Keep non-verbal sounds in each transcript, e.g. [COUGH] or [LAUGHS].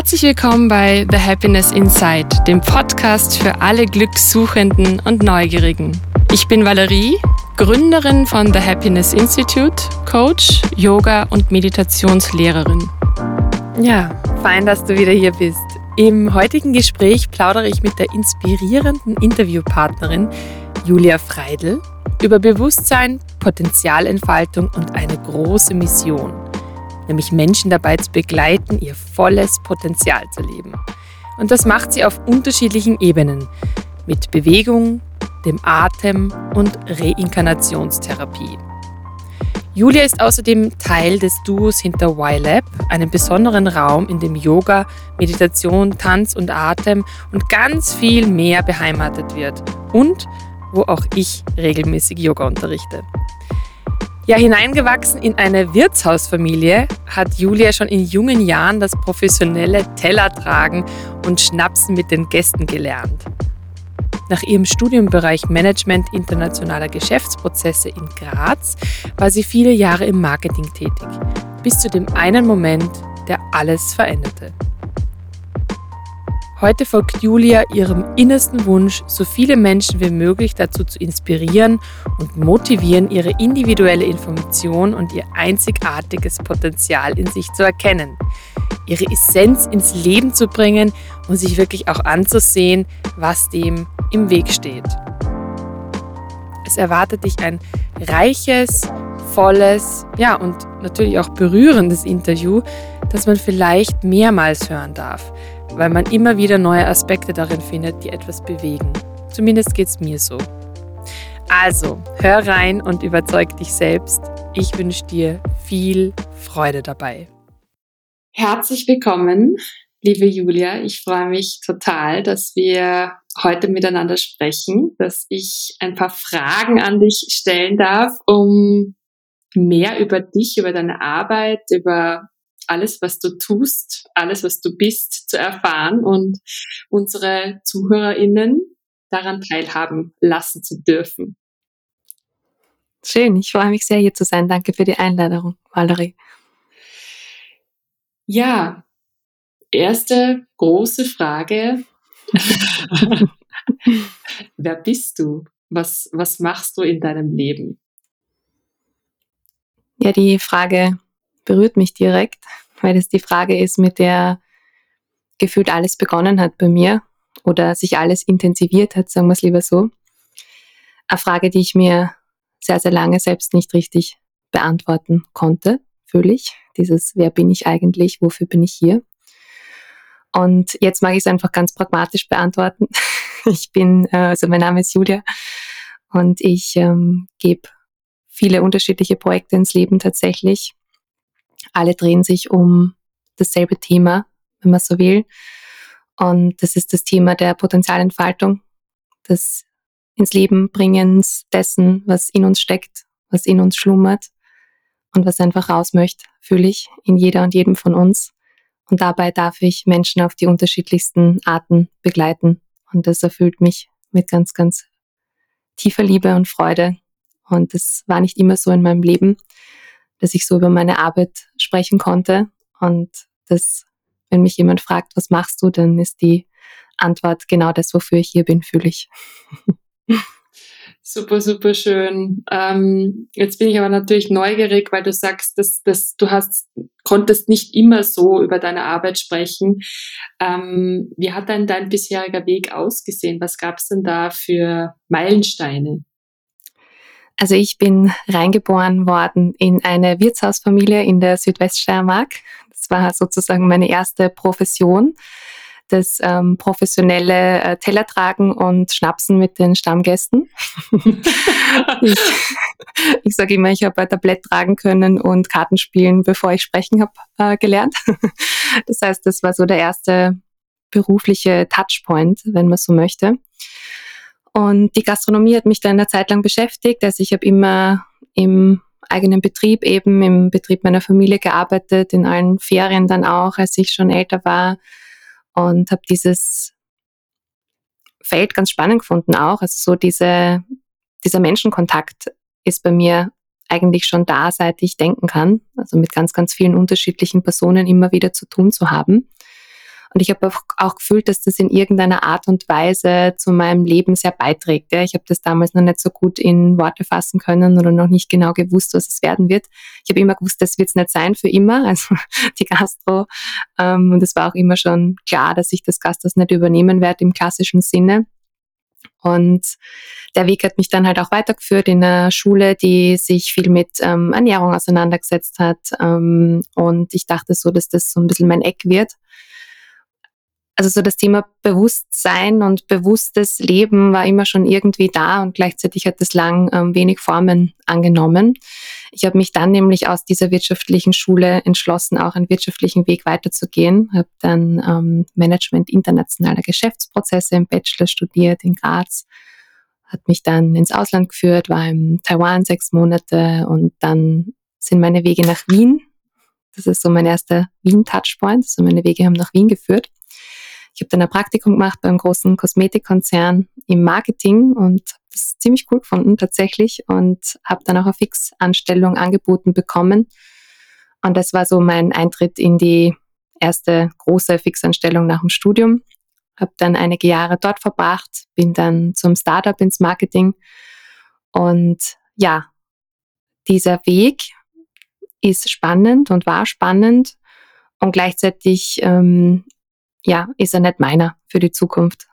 Herzlich willkommen bei The Happiness Inside, dem Podcast für alle Glückssuchenden und Neugierigen. Ich bin Valerie, Gründerin von The Happiness Institute, Coach, Yoga und Meditationslehrerin. Ja, fein, dass du wieder hier bist. Im heutigen Gespräch plaudere ich mit der inspirierenden Interviewpartnerin Julia Freidel über Bewusstsein, Potenzialentfaltung und eine große Mission – nämlich Menschen dabei zu begleiten, ihr volles Potenzial zu leben. Und das macht sie auf unterschiedlichen Ebenen, mit Bewegung, dem Atem und Reinkarnationstherapie. Julia ist außerdem Teil des Duos hinter YLab, einem besonderen Raum, in dem Yoga, Meditation, Tanz und Atem und ganz viel mehr beheimatet wird und wo auch ich regelmäßig Yoga unterrichte. Ja, hineingewachsen in eine Wirtshausfamilie hat Julia schon in jungen Jahren das professionelle Tellertragen und Schnapsen mit den Gästen gelernt. Nach ihrem Studienbereich Management internationaler Geschäftsprozesse in Graz war sie viele Jahre im Marketing tätig, bis zu dem einen Moment, der alles veränderte. Heute folgt Julia ihrem innersten Wunsch, so viele Menschen wie möglich dazu zu inspirieren und motivieren, ihre individuelle Information und ihr einzigartiges Potenzial in sich zu erkennen, ihre Essenz ins Leben zu bringen und sich wirklich auch anzusehen, was dem im Weg steht. Es erwartet dich ein reiches, volles, ja und natürlich auch berührendes Interview, das man vielleicht mehrmals hören darf weil man immer wieder neue Aspekte darin findet, die etwas bewegen. Zumindest geht es mir so. Also, hör rein und überzeug dich selbst. Ich wünsche dir viel Freude dabei. Herzlich willkommen, liebe Julia. Ich freue mich total, dass wir heute miteinander sprechen, dass ich ein paar Fragen an dich stellen darf, um mehr über dich, über deine Arbeit, über alles, was du tust, alles, was du bist, zu erfahren und unsere ZuhörerInnen daran teilhaben lassen zu dürfen. Schön, ich freue mich sehr, hier zu sein. Danke für die Einladung, Valerie. Ja, erste große Frage. [LAUGHS] Wer bist du? Was, was machst du in deinem Leben? Ja, die Frage berührt mich direkt, weil es die Frage ist, mit der gefühlt alles begonnen hat bei mir oder sich alles intensiviert hat, sagen wir es lieber so. Eine Frage, die ich mir sehr, sehr lange selbst nicht richtig beantworten konnte, fühle ich. Dieses, wer bin ich eigentlich, wofür bin ich hier? Und jetzt mag ich es einfach ganz pragmatisch beantworten. [LAUGHS] Ich bin, äh, also mein Name ist Julia und ich ähm, gebe viele unterschiedliche Projekte ins Leben tatsächlich alle drehen sich um dasselbe Thema, wenn man so will. Und das ist das Thema der Potenzialentfaltung, des ins Leben bringens dessen, was in uns steckt, was in uns schlummert und was einfach raus möchte, fühle ich in jeder und jedem von uns. Und dabei darf ich Menschen auf die unterschiedlichsten Arten begleiten. Und das erfüllt mich mit ganz, ganz tiefer Liebe und Freude. Und das war nicht immer so in meinem Leben dass ich so über meine Arbeit sprechen konnte. Und das, wenn mich jemand fragt, was machst du, dann ist die Antwort genau das, wofür ich hier bin, fühle ich. Super, super schön. Ähm, jetzt bin ich aber natürlich neugierig, weil du sagst, dass, dass du hast, konntest nicht immer so über deine Arbeit sprechen. Ähm, wie hat denn dein bisheriger Weg ausgesehen? Was gab es denn da für Meilensteine? Also ich bin reingeboren worden in eine Wirtshausfamilie in der Südweststeiermark. Das war sozusagen meine erste Profession. Das ähm, professionelle äh, Tellertragen und Schnapsen mit den Stammgästen. [LAUGHS] ich ich sage immer, ich habe ein Tablett tragen können und Karten spielen, bevor ich sprechen habe äh, gelernt. das heißt, das war so der erste berufliche Touchpoint, wenn man so möchte. Und die Gastronomie hat mich dann eine Zeit lang beschäftigt. Also ich habe immer im eigenen Betrieb, eben im Betrieb meiner Familie gearbeitet, in allen Ferien dann auch, als ich schon älter war. Und habe dieses Feld ganz spannend gefunden auch. Also so diese, dieser Menschenkontakt ist bei mir eigentlich schon da, seit ich denken kann. Also mit ganz, ganz vielen unterschiedlichen Personen immer wieder zu tun zu haben. Und ich habe auch, auch gefühlt, dass das in irgendeiner Art und Weise zu meinem Leben sehr beiträgt. Ja. Ich habe das damals noch nicht so gut in Worte fassen können oder noch nicht genau gewusst, was es werden wird. Ich habe immer gewusst, das wird es nicht sein für immer, [LAUGHS] also die Gastro. Ähm, und es war auch immer schon klar, dass ich das Gasthaus nicht übernehmen werde im klassischen Sinne. Und der Weg hat mich dann halt auch weitergeführt in einer Schule, die sich viel mit ähm, Ernährung auseinandergesetzt hat. Ähm, und ich dachte so, dass das so ein bisschen mein Eck wird. Also so das Thema Bewusstsein und bewusstes Leben war immer schon irgendwie da und gleichzeitig hat es lang ähm, wenig Formen angenommen. Ich habe mich dann nämlich aus dieser wirtschaftlichen Schule entschlossen, auch einen wirtschaftlichen Weg weiterzugehen. Habe dann ähm, Management internationaler Geschäftsprozesse im Bachelor studiert in Graz. Hat mich dann ins Ausland geführt, war in Taiwan sechs Monate und dann sind meine Wege nach Wien. Das ist so mein erster Wien-Touchpoint. Also meine Wege haben nach Wien geführt. Ich habe dann ein Praktikum gemacht beim großen Kosmetikkonzern im Marketing und das ziemlich cool gefunden tatsächlich und habe dann auch eine Fixanstellung angeboten bekommen. Und das war so mein Eintritt in die erste große Fixanstellung nach dem Studium. Habe dann einige Jahre dort verbracht, bin dann zum Startup ins Marketing. Und ja, dieser Weg ist spannend und war spannend und gleichzeitig ähm, ja, ist er nicht meiner für die Zukunft.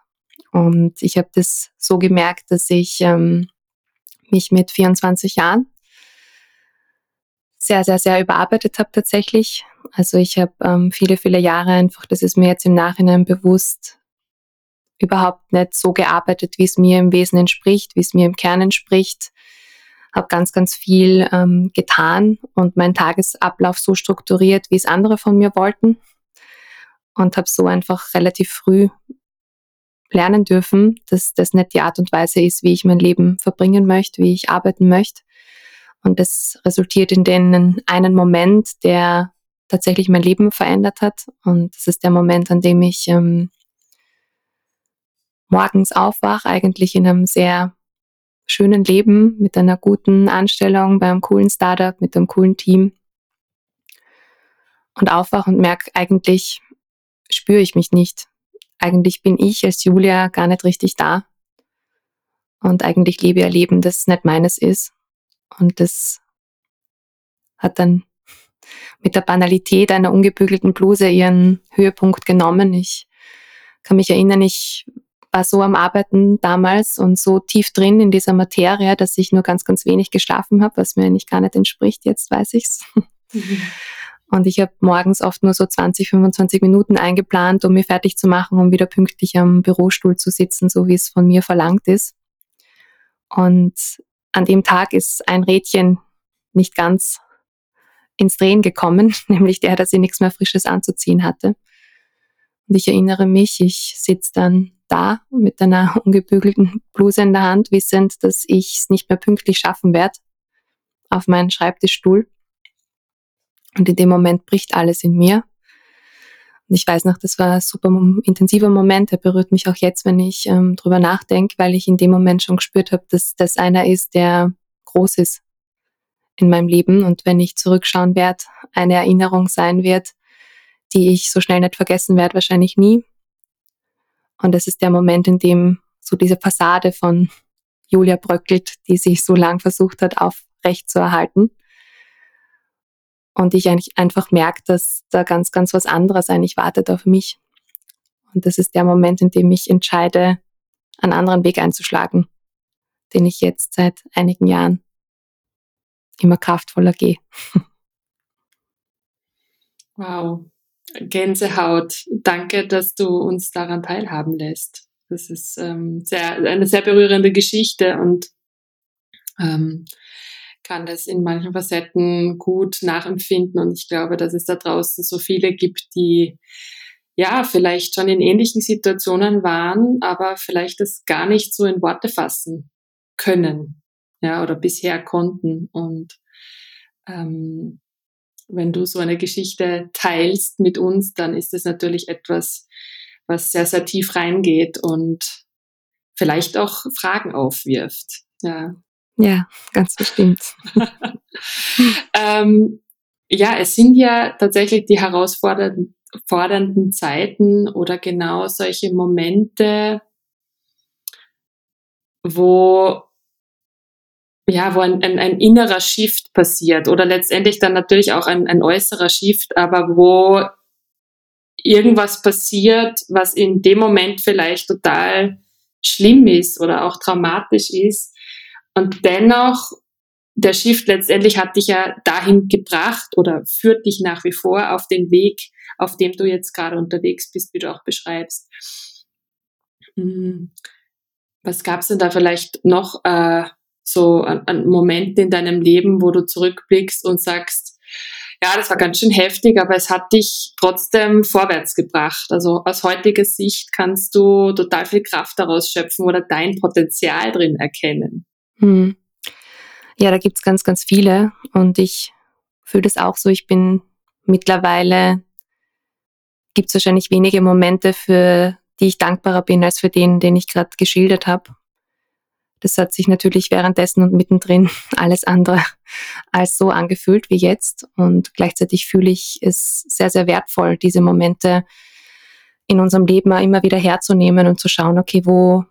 Und ich habe das so gemerkt, dass ich ähm, mich mit 24 Jahren sehr, sehr, sehr überarbeitet habe tatsächlich. Also ich habe ähm, viele, viele Jahre einfach, das ist mir jetzt im Nachhinein bewusst, überhaupt nicht so gearbeitet, wie es mir im Wesen entspricht, wie es mir im Kern entspricht. Habe ganz, ganz viel ähm, getan und meinen Tagesablauf so strukturiert, wie es andere von mir wollten und habe so einfach relativ früh lernen dürfen, dass das nicht die Art und Weise ist, wie ich mein Leben verbringen möchte, wie ich arbeiten möchte. Und das resultiert in den einen Moment, der tatsächlich mein Leben verändert hat. Und das ist der Moment, an dem ich ähm, morgens aufwache, eigentlich in einem sehr schönen Leben, mit einer guten Anstellung, bei einem coolen Startup, mit einem coolen Team. Und aufwache und merke eigentlich, spüre ich mich nicht. Eigentlich bin ich als Julia gar nicht richtig da. Und eigentlich lebe ich ein Leben, das nicht meines ist. Und das hat dann mit der Banalität einer ungebügelten Bluse ihren Höhepunkt genommen. Ich kann mich erinnern, ich war so am Arbeiten damals und so tief drin in dieser Materie, dass ich nur ganz, ganz wenig geschlafen habe, was mir eigentlich gar nicht entspricht. Jetzt weiß ich's. Mhm. Und ich habe morgens oft nur so 20, 25 Minuten eingeplant, um mich fertig zu machen, um wieder pünktlich am Bürostuhl zu sitzen, so wie es von mir verlangt ist. Und an dem Tag ist ein Rädchen nicht ganz ins Drehen gekommen, [LAUGHS] nämlich der, dass ich nichts mehr Frisches anzuziehen hatte. Und ich erinnere mich, ich sitze dann da mit einer [LAUGHS] ungebügelten Bluse in der Hand, wissend, dass ich es nicht mehr pünktlich schaffen werde, auf meinen Schreibtischstuhl und in dem Moment bricht alles in mir. Und ich weiß noch, das war ein super intensiver Moment, der berührt mich auch jetzt, wenn ich ähm, drüber nachdenke, weil ich in dem Moment schon gespürt habe, dass das einer ist, der groß ist in meinem Leben. Und wenn ich zurückschauen werde, eine Erinnerung sein wird, die ich so schnell nicht vergessen werde, wahrscheinlich nie. Und das ist der Moment, in dem so diese Fassade von Julia bröckelt, die sich so lang versucht hat, aufrecht zu erhalten und ich eigentlich einfach merke, dass da ganz, ganz was anderes eigentlich wartet auf mich. Und das ist der Moment, in dem ich entscheide, einen anderen Weg einzuschlagen, den ich jetzt seit einigen Jahren immer kraftvoller gehe. [LAUGHS] Wow, Gänsehaut. Danke, dass du uns daran teilhaben lässt. Das ist ähm, sehr, eine sehr berührende Geschichte und ähm, kann das in manchen Facetten gut nachempfinden. Und ich glaube, dass es da draußen so viele gibt, die ja vielleicht schon in ähnlichen Situationen waren, aber vielleicht das gar nicht so in Worte fassen können, ja, oder bisher konnten. Und ähm, wenn du so eine Geschichte teilst mit uns, dann ist es natürlich etwas, was sehr, sehr tief reingeht und vielleicht auch Fragen aufwirft. Ja. Ja, ganz bestimmt. [LAUGHS] ähm, ja, es sind ja tatsächlich die herausfordernden Zeiten oder genau solche Momente, wo ja, wo ein, ein, ein innerer Shift passiert oder letztendlich dann natürlich auch ein, ein äußerer Shift, aber wo irgendwas passiert, was in dem Moment vielleicht total schlimm ist oder auch traumatisch ist. Und dennoch, der Shift letztendlich hat dich ja dahin gebracht oder führt dich nach wie vor auf den Weg, auf dem du jetzt gerade unterwegs bist, wie du auch beschreibst. Hm. Was gab es denn da vielleicht noch äh, so an, an Momente in deinem Leben, wo du zurückblickst und sagst, ja, das war ganz schön heftig, aber es hat dich trotzdem vorwärts gebracht. Also aus heutiger Sicht kannst du total viel Kraft daraus schöpfen oder dein Potenzial drin erkennen. Hm. Ja, da gibt's ganz, ganz viele und ich fühle das auch so. Ich bin mittlerweile, gibt's wahrscheinlich wenige Momente, für die ich dankbarer bin, als für den, den ich gerade geschildert habe. Das hat sich natürlich währenddessen und mittendrin [LAUGHS] alles andere als so angefühlt wie jetzt. Und gleichzeitig fühle ich es sehr, sehr wertvoll, diese Momente in unserem Leben immer wieder herzunehmen und zu schauen, okay, wo,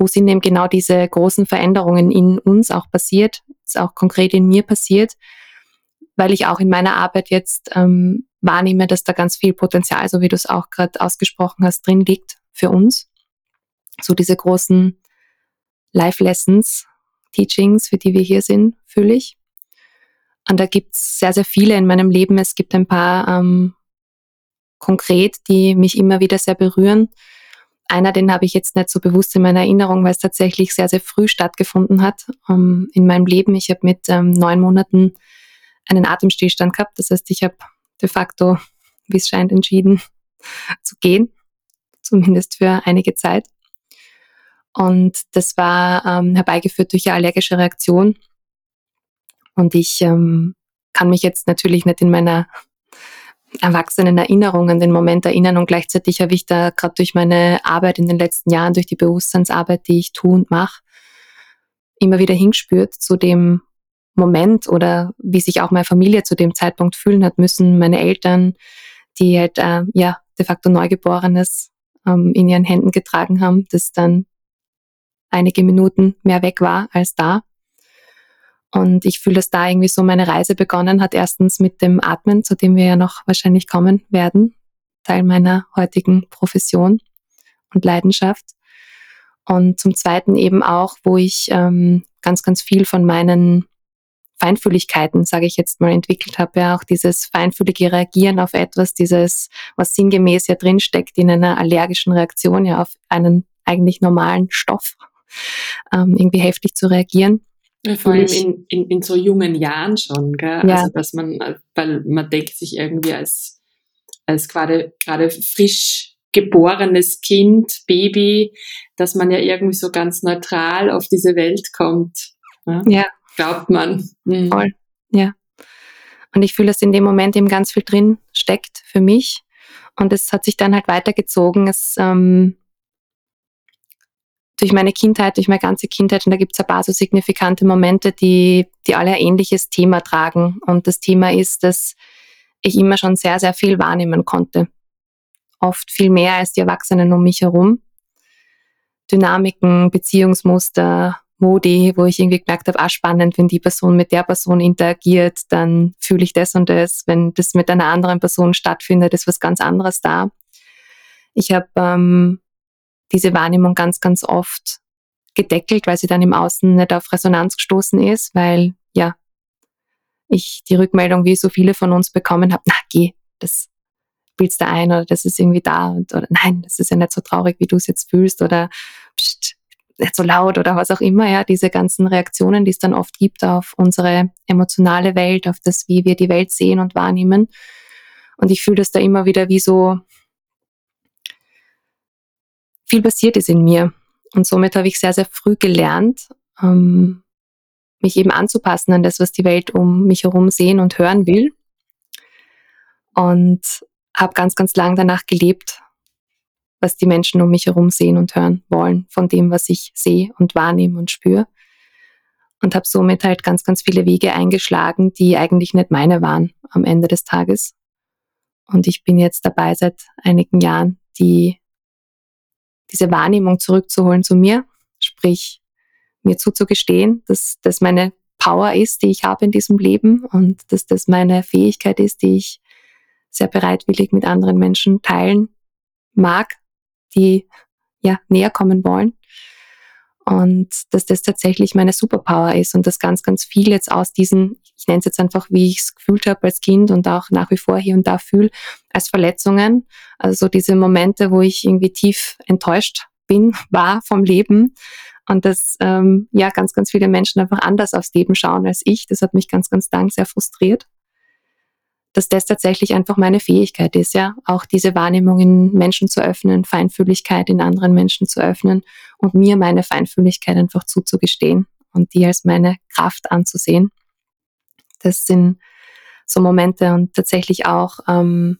wo sind eben genau diese großen Veränderungen in uns auch passiert, ist auch konkret in mir passiert, weil ich auch in meiner Arbeit jetzt ähm, wahrnehme, dass da ganz viel Potenzial, so wie du es auch gerade ausgesprochen hast, drin liegt für uns. So diese großen Life Lessons, Teachings, für die wir hier sind, fühle ich. Und da gibt es sehr, sehr viele in meinem Leben. Es gibt ein paar ähm, konkret, die mich immer wieder sehr berühren. Einer, den habe ich jetzt nicht so bewusst in meiner Erinnerung, weil es tatsächlich sehr, sehr früh stattgefunden hat ähm, in meinem Leben. Ich habe mit ähm, neun Monaten einen Atemstillstand gehabt. Das heißt, ich habe de facto, wie es scheint, entschieden [LAUGHS] zu gehen, zumindest für einige Zeit. Und das war ähm, herbeigeführt durch eine allergische Reaktion. Und ich ähm, kann mich jetzt natürlich nicht in meiner erwachsenen Erinnerung an den Moment erinnern und gleichzeitig habe ich da gerade durch meine Arbeit in den letzten Jahren, durch die Bewusstseinsarbeit, die ich tue und mache, immer wieder hingespürt zu dem Moment oder wie sich auch meine Familie zu dem Zeitpunkt fühlen hat müssen, meine Eltern, die halt äh, ja de facto Neugeborenes ähm, in ihren Händen getragen haben, das dann einige Minuten mehr weg war als da. Und ich fühle, dass da irgendwie so meine Reise begonnen hat. Erstens mit dem Atmen, zu dem wir ja noch wahrscheinlich kommen werden. Teil meiner heutigen Profession und Leidenschaft. Und zum Zweiten eben auch, wo ich ähm, ganz, ganz viel von meinen Feinfühligkeiten, sage ich jetzt mal, entwickelt habe. Ja, auch dieses feinfühlige Reagieren auf etwas, dieses, was sinngemäß ja drinsteckt in einer allergischen Reaktion, ja auf einen eigentlich normalen Stoff ähm, irgendwie heftig zu reagieren. Vor allem in, in, in so jungen Jahren schon, gell? Ja. Also dass man, weil man denkt sich irgendwie als, als gerade, gerade frisch geborenes Kind, Baby, dass man ja irgendwie so ganz neutral auf diese Welt kommt. Ne? Ja. Glaubt man. Mhm. Voll, ja. Und ich fühle, dass in dem Moment eben ganz viel drin steckt für mich. Und es hat sich dann halt weitergezogen. Es ähm, durch meine Kindheit, durch meine ganze Kindheit, und da gibt es ein paar so signifikante Momente, die, die alle ein ähnliches Thema tragen. Und das Thema ist, dass ich immer schon sehr, sehr viel wahrnehmen konnte. Oft viel mehr als die Erwachsenen um mich herum. Dynamiken, Beziehungsmuster, Modi, wo ich irgendwie gemerkt habe, ah, spannend, wenn die Person mit der Person interagiert, dann fühle ich das und das. Wenn das mit einer anderen Person stattfindet, ist was ganz anderes da. Ich habe ähm, diese Wahrnehmung ganz, ganz oft gedeckelt, weil sie dann im Außen nicht auf Resonanz gestoßen ist, weil ja, ich die Rückmeldung, wie so viele von uns bekommen habe, na geh, das bildst du ein oder das ist irgendwie da und oder nein, das ist ja nicht so traurig, wie du es jetzt fühlst oder pst, nicht so laut oder was auch immer, ja, diese ganzen Reaktionen, die es dann oft gibt auf unsere emotionale Welt, auf das, wie wir die Welt sehen und wahrnehmen. Und ich fühle das da immer wieder wie so viel passiert ist in mir. Und somit habe ich sehr, sehr früh gelernt, ähm, mich eben anzupassen an das, was die Welt um mich herum sehen und hören will. Und habe ganz, ganz lang danach gelebt, was die Menschen um mich herum sehen und hören wollen, von dem, was ich sehe und wahrnehme und spüre. Und habe somit halt ganz, ganz viele Wege eingeschlagen, die eigentlich nicht meine waren am Ende des Tages. Und ich bin jetzt dabei seit einigen Jahren, die, diese Wahrnehmung zurückzuholen zu mir, sprich mir zuzugestehen, dass das meine Power ist, die ich habe in diesem Leben und dass das meine Fähigkeit ist, die ich sehr bereitwillig mit anderen Menschen teilen mag, die ja näher kommen wollen. Und dass das tatsächlich meine Superpower ist und dass ganz, ganz viel jetzt aus diesen, ich nenne es jetzt einfach, wie ich es gefühlt habe als Kind und auch nach wie vor hier und da fühle, als Verletzungen. Also diese Momente, wo ich irgendwie tief enttäuscht bin, [LAUGHS] war vom Leben. Und dass ähm, ja ganz, ganz viele Menschen einfach anders aufs Leben schauen als ich. Das hat mich ganz, ganz lang sehr frustriert dass das tatsächlich einfach meine Fähigkeit ist, ja, auch diese Wahrnehmung in Menschen zu öffnen, Feinfühligkeit in anderen Menschen zu öffnen und mir meine Feinfühligkeit einfach zuzugestehen und die als meine Kraft anzusehen. Das sind so Momente und tatsächlich auch ähm,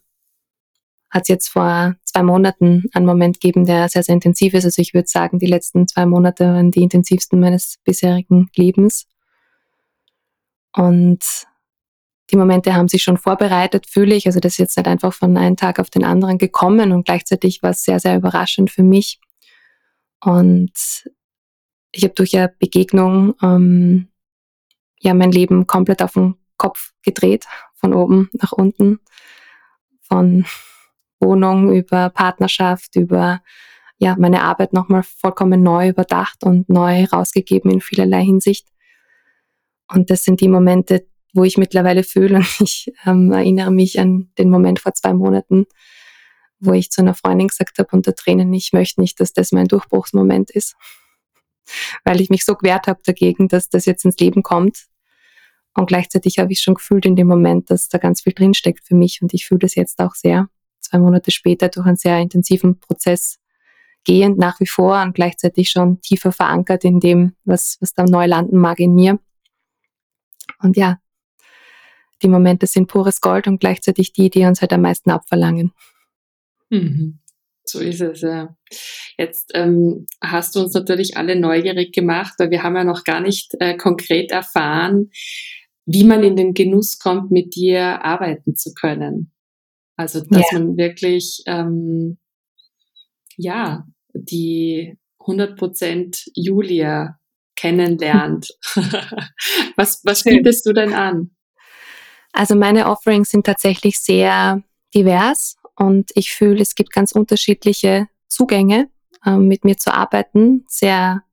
hat es jetzt vor zwei Monaten einen Moment gegeben, der sehr, sehr intensiv ist. Also ich würde sagen, die letzten zwei Monate waren die intensivsten meines bisherigen Lebens. Und die Momente haben sich schon vorbereitet, fühle ich. Also das ist jetzt nicht einfach von einem Tag auf den anderen gekommen und gleichzeitig war es sehr, sehr überraschend für mich. Und ich habe durch eine Begegnung ähm, ja mein Leben komplett auf den Kopf gedreht, von oben nach unten, von Wohnung über Partnerschaft, über ja meine Arbeit nochmal vollkommen neu überdacht und neu rausgegeben in vielerlei Hinsicht. Und das sind die Momente, wo ich mittlerweile fühle. Und [LAUGHS] ich ähm, erinnere mich an den Moment vor zwei Monaten, wo ich zu einer Freundin gesagt habe unter Tränen, ich möchte nicht, dass das mein Durchbruchsmoment ist. [LAUGHS] Weil ich mich so gewehrt habe dagegen, dass das jetzt ins Leben kommt. Und gleichzeitig habe ich schon gefühlt in dem Moment, dass da ganz viel drinsteckt für mich. Und ich fühle das jetzt auch sehr, zwei Monate später, durch einen sehr intensiven Prozess gehend nach wie vor und gleichzeitig schon tiefer verankert in dem, was, was da neu landen mag in mir. Und ja, die Momente sind pures Gold und gleichzeitig die, die uns halt am meisten abverlangen. Mhm. So ist es, ja. Jetzt ähm, hast du uns natürlich alle neugierig gemacht, weil wir haben ja noch gar nicht äh, konkret erfahren, wie man in den Genuss kommt, mit dir arbeiten zu können. Also, dass ja. man wirklich, ähm, ja, die 100% Julia kennenlernt. [LAUGHS] was, was bietest du denn an? Also meine Offerings sind tatsächlich sehr divers und ich fühle, es gibt ganz unterschiedliche Zugänge, ähm, mit mir zu arbeiten. Sehr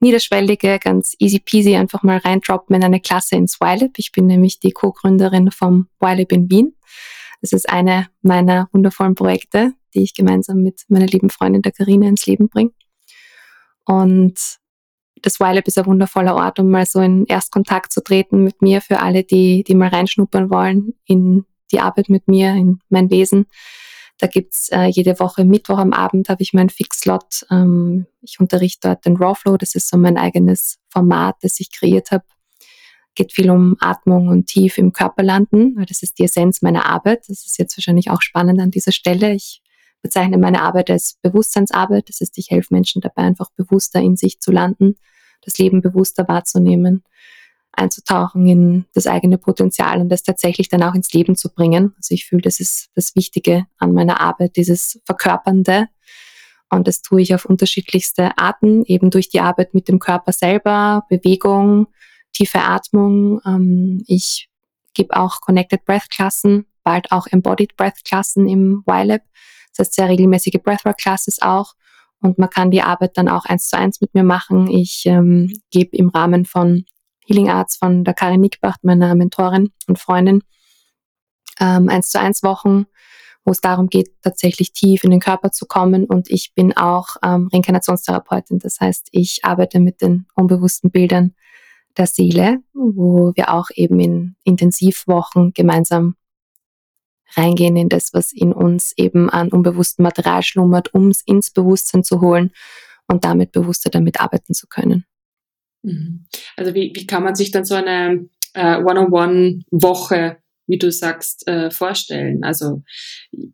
niederschwellige, ganz easy peasy, einfach mal reindroppen in eine Klasse ins YLab. Ich bin nämlich die Co-Gründerin vom YLab in Wien. Das ist eine meiner wundervollen Projekte, die ich gemeinsam mit meiner lieben Freundin der Karina ins Leben bringe. Und das YLab ist ein wundervoller Ort, um mal so in Erstkontakt zu treten mit mir für alle, die, die mal reinschnuppern wollen in die Arbeit mit mir, in mein Wesen. Da gibt's äh, jede Woche Mittwoch am Abend habe ich meinen Fixslot. Ähm, ich unterrichte dort den Rawflow, das ist so mein eigenes Format, das ich kreiert habe. Geht viel um Atmung und tief im Körper landen, weil das ist die Essenz meiner Arbeit. Das ist jetzt wahrscheinlich auch spannend an dieser Stelle. Ich bezeichne meine Arbeit als Bewusstseinsarbeit. Das heißt, ich helfe Menschen dabei, einfach bewusster in sich zu landen, das Leben bewusster wahrzunehmen, einzutauchen in das eigene Potenzial und das tatsächlich dann auch ins Leben zu bringen. Also ich fühle, das ist das Wichtige an meiner Arbeit, dieses Verkörpernde. Und das tue ich auf unterschiedlichste Arten, eben durch die Arbeit mit dem Körper selber, Bewegung, tiefe Atmung. Ähm, ich gebe auch Connected Breath Klassen, bald auch Embodied Breath Klassen im YLab. Das heißt sehr regelmäßige Breathwork Classes auch. Und man kann die Arbeit dann auch eins zu eins mit mir machen. Ich ähm, gebe im Rahmen von Healing Arts von der Karin Nickbach, meiner Mentorin und Freundin, ähm, eins zu eins Wochen, wo es darum geht, tatsächlich tief in den Körper zu kommen. Und ich bin auch ähm, Reinkarnationstherapeutin. Das heißt, ich arbeite mit den unbewussten Bildern der Seele, wo wir auch eben in Intensivwochen gemeinsam reingehen in das, was in uns eben an unbewusstem Material schlummert, um es ins Bewusstsein zu holen und damit bewusster damit arbeiten zu können. Mhm. Also wie, wie kann man sich dann so eine äh, One-on-One-Woche, wie du sagst, äh, vorstellen? Also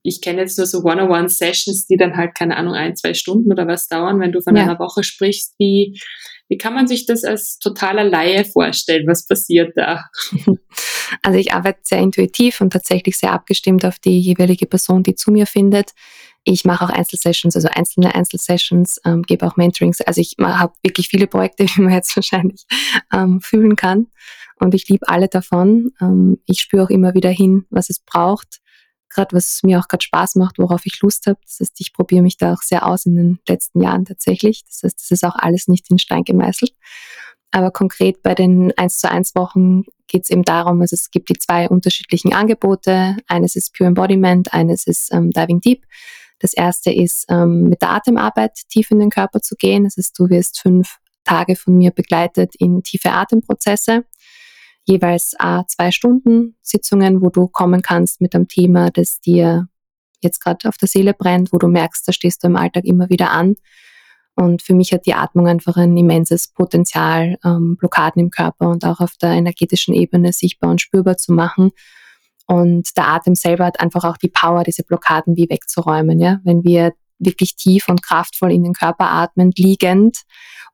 ich kenne jetzt nur so One-on-One-Sessions, die dann halt, keine Ahnung, ein, zwei Stunden oder was dauern, wenn du von ja. einer Woche sprichst. Wie, Wie kann man sich das als totaler Laie vorstellen? Was passiert da? [LAUGHS] Also ich arbeite sehr intuitiv und tatsächlich sehr abgestimmt auf die jeweilige Person, die zu mir findet. Ich mache auch Einzelsessions, also einzelne Einzelsessions, ähm, gebe auch Mentorings. Also ich habe wirklich viele Projekte, [LAUGHS] wie man jetzt wahrscheinlich ähm, fühlen kann. Und ich liebe alle davon. Ähm, ich spüre auch immer wieder hin, was es braucht. Gerade was mir auch gerade Spaß macht, worauf ich Lust habe. Das heißt, ich probiere mich da auch sehr aus in den letzten Jahren tatsächlich. Das heißt, das ist auch alles nicht in Stein gemeißelt. Aber konkret bei den 1 zu 1 Wochen geht es eben darum, also es gibt die zwei unterschiedlichen Angebote. Eines ist Pure Embodiment, eines ist ähm, Diving Deep. Das erste ist, ähm, mit der Atemarbeit tief in den Körper zu gehen. Das heißt, du wirst fünf Tage von mir begleitet in tiefe Atemprozesse jeweils äh, zwei Stunden Sitzungen, wo du kommen kannst mit einem Thema, das dir jetzt gerade auf der Seele brennt, wo du merkst, da stehst du im Alltag immer wieder an. Und für mich hat die Atmung einfach ein immenses Potenzial, ähm, Blockaden im Körper und auch auf der energetischen Ebene sichtbar und spürbar zu machen. Und der Atem selber hat einfach auch die Power, diese Blockaden wie wegzuräumen. Ja? Wenn wir wirklich tief und kraftvoll in den Körper atmen, liegend,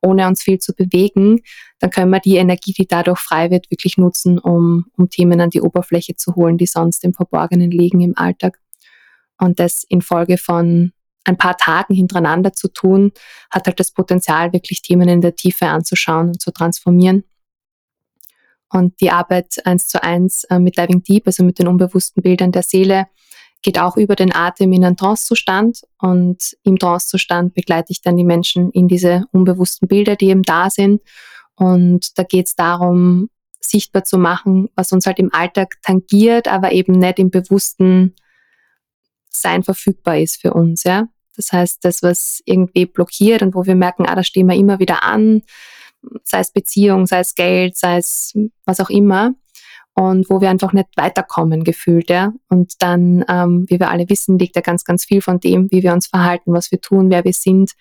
ohne uns viel zu bewegen, dann können wir die Energie, die dadurch frei wird, wirklich nutzen, um, um Themen an die Oberfläche zu holen, die sonst im Verborgenen liegen im Alltag. Und das in Folge von ein paar Tagen hintereinander zu tun, hat halt das Potenzial, wirklich Themen in der Tiefe anzuschauen und zu transformieren. Und die Arbeit eins zu eins äh, mit Diving Deep, also mit den unbewussten Bildern der Seele, geht auch über den Atem in einen Trancezustand und im Trancezustand begleite ich dann die Menschen in diese unbewussten Bilder, die eben da sind. Und da geht es darum, sichtbar zu machen, was uns halt im Alltag tangiert, aber eben nicht im bewussten Sein verfügbar ist für uns. Ja? Das heißt, das, was irgendwie blockiert und wo wir merken, ah, da stehen wir immer wieder an, sei es Beziehung, sei es Geld, sei es was auch immer, und wo wir einfach nicht weiterkommen gefühlt. Ja? Und dann, ähm, wie wir alle wissen, liegt da ganz, ganz viel von dem, wie wir uns verhalten, was wir tun, wer wir sind,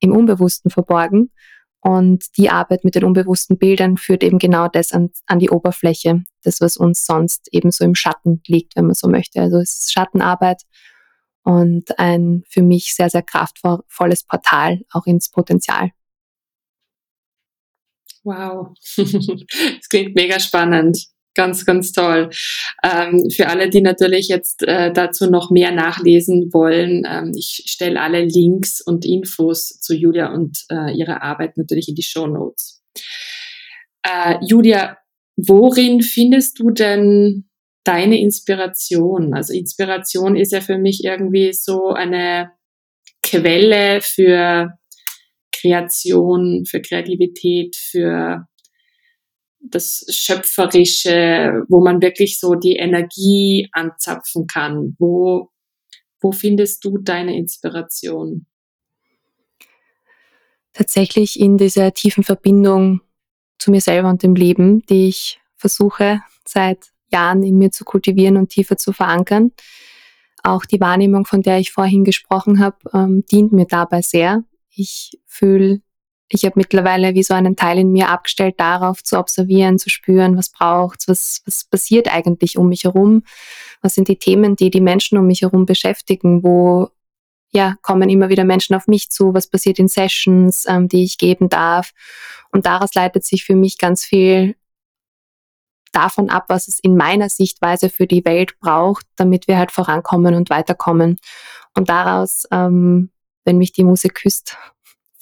im Unbewussten verborgen. Und die Arbeit mit den unbewussten Bildern führt eben genau das an, an die Oberfläche, das, was uns sonst eben so im Schatten liegt, wenn man so möchte. Also es ist Schattenarbeit und ein für mich sehr, sehr kraftvolles Portal auch ins Potenzial. Wow, [LAUGHS] das klingt mega spannend. Ganz, ganz toll. Ähm, für alle, die natürlich jetzt äh, dazu noch mehr nachlesen wollen, ähm, ich stelle alle Links und Infos zu Julia und äh, ihrer Arbeit natürlich in die Show Notes. Äh, Julia, worin findest du denn deine Inspiration? Also Inspiration ist ja für mich irgendwie so eine Quelle für Kreation, für Kreativität, für das Schöpferische, wo man wirklich so die Energie anzapfen kann. Wo, wo findest du deine Inspiration? Tatsächlich in dieser tiefen Verbindung zu mir selber und dem Leben, die ich versuche seit Jahren in mir zu kultivieren und tiefer zu verankern. Auch die Wahrnehmung, von der ich vorhin gesprochen habe, ähm, dient mir dabei sehr. Ich fühle ich habe mittlerweile wie so einen Teil in mir abgestellt, darauf zu observieren, zu spüren, was braucht, was, was passiert eigentlich um mich herum, was sind die Themen, die die Menschen um mich herum beschäftigen, wo ja, kommen immer wieder Menschen auf mich zu, was passiert in Sessions, ähm, die ich geben darf. Und daraus leitet sich für mich ganz viel davon ab, was es in meiner Sichtweise für die Welt braucht, damit wir halt vorankommen und weiterkommen. Und daraus, ähm, wenn mich die Musik küsst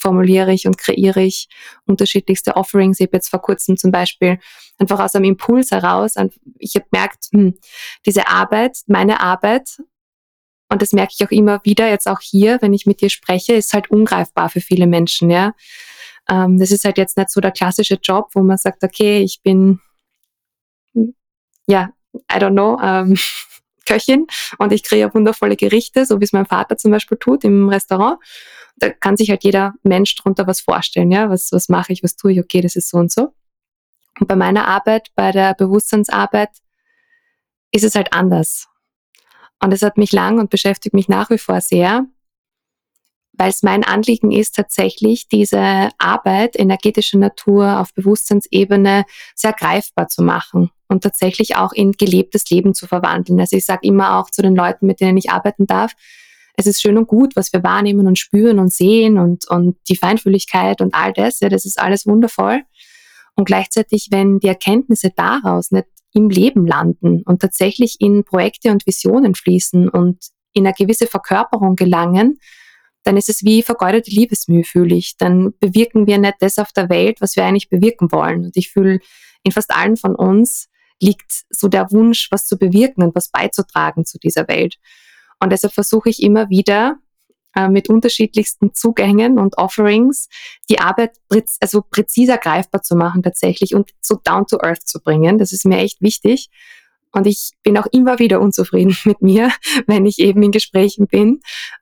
formuliere ich und kreiere ich unterschiedlichste Offerings. Ich habe jetzt vor kurzem zum Beispiel einfach aus einem Impuls heraus, ich habe gemerkt, hm, diese Arbeit, meine Arbeit, und das merke ich auch immer wieder, jetzt auch hier, wenn ich mit dir spreche, ist halt ungreifbar für viele Menschen, ja. Ähm, das ist halt jetzt nicht so der klassische Job, wo man sagt, okay, ich bin, ja, I don't know, ähm, [LAUGHS] Köchin und ich kreiere wundervolle Gerichte, so wie es mein Vater zum Beispiel tut im Restaurant da kann sich halt jeder Mensch drunter was vorstellen, ja, was, was mache ich, was tue ich, okay, das ist so und so. Und bei meiner Arbeit, bei der Bewusstseinsarbeit, ist es halt anders. Und es hat mich lang und beschäftigt mich nach wie vor sehr, weil es mein Anliegen ist, tatsächlich diese Arbeit energetischer Natur auf Bewusstseinsebene sehr greifbar zu machen und tatsächlich auch in gelebtes Leben zu verwandeln. Also ich sage immer auch zu den Leuten, mit denen ich arbeiten darf, es ist schön und gut, was wir wahrnehmen und spüren und sehen und, und die Feinfühligkeit und all das, ja, das ist alles wundervoll. Und gleichzeitig, wenn die Erkenntnisse daraus nicht im Leben landen und tatsächlich in Projekte und Visionen fließen und in eine gewisse Verkörperung gelangen, dann ist es wie vergeudete Liebesmühe, fühle ich. Dann bewirken wir nicht das auf der Welt, was wir eigentlich bewirken wollen. Und ich fühle, in fast allen von uns liegt so der Wunsch, was zu bewirken und was beizutragen zu dieser Welt. Und deshalb versuche ich immer wieder äh, mit unterschiedlichsten Zugängen und Offerings die Arbeit präz also präziser greifbar zu machen tatsächlich und so down to earth zu bringen. Das ist mir echt wichtig. Und ich bin auch immer wieder unzufrieden [LAUGHS] mit mir, wenn ich eben in Gesprächen bin.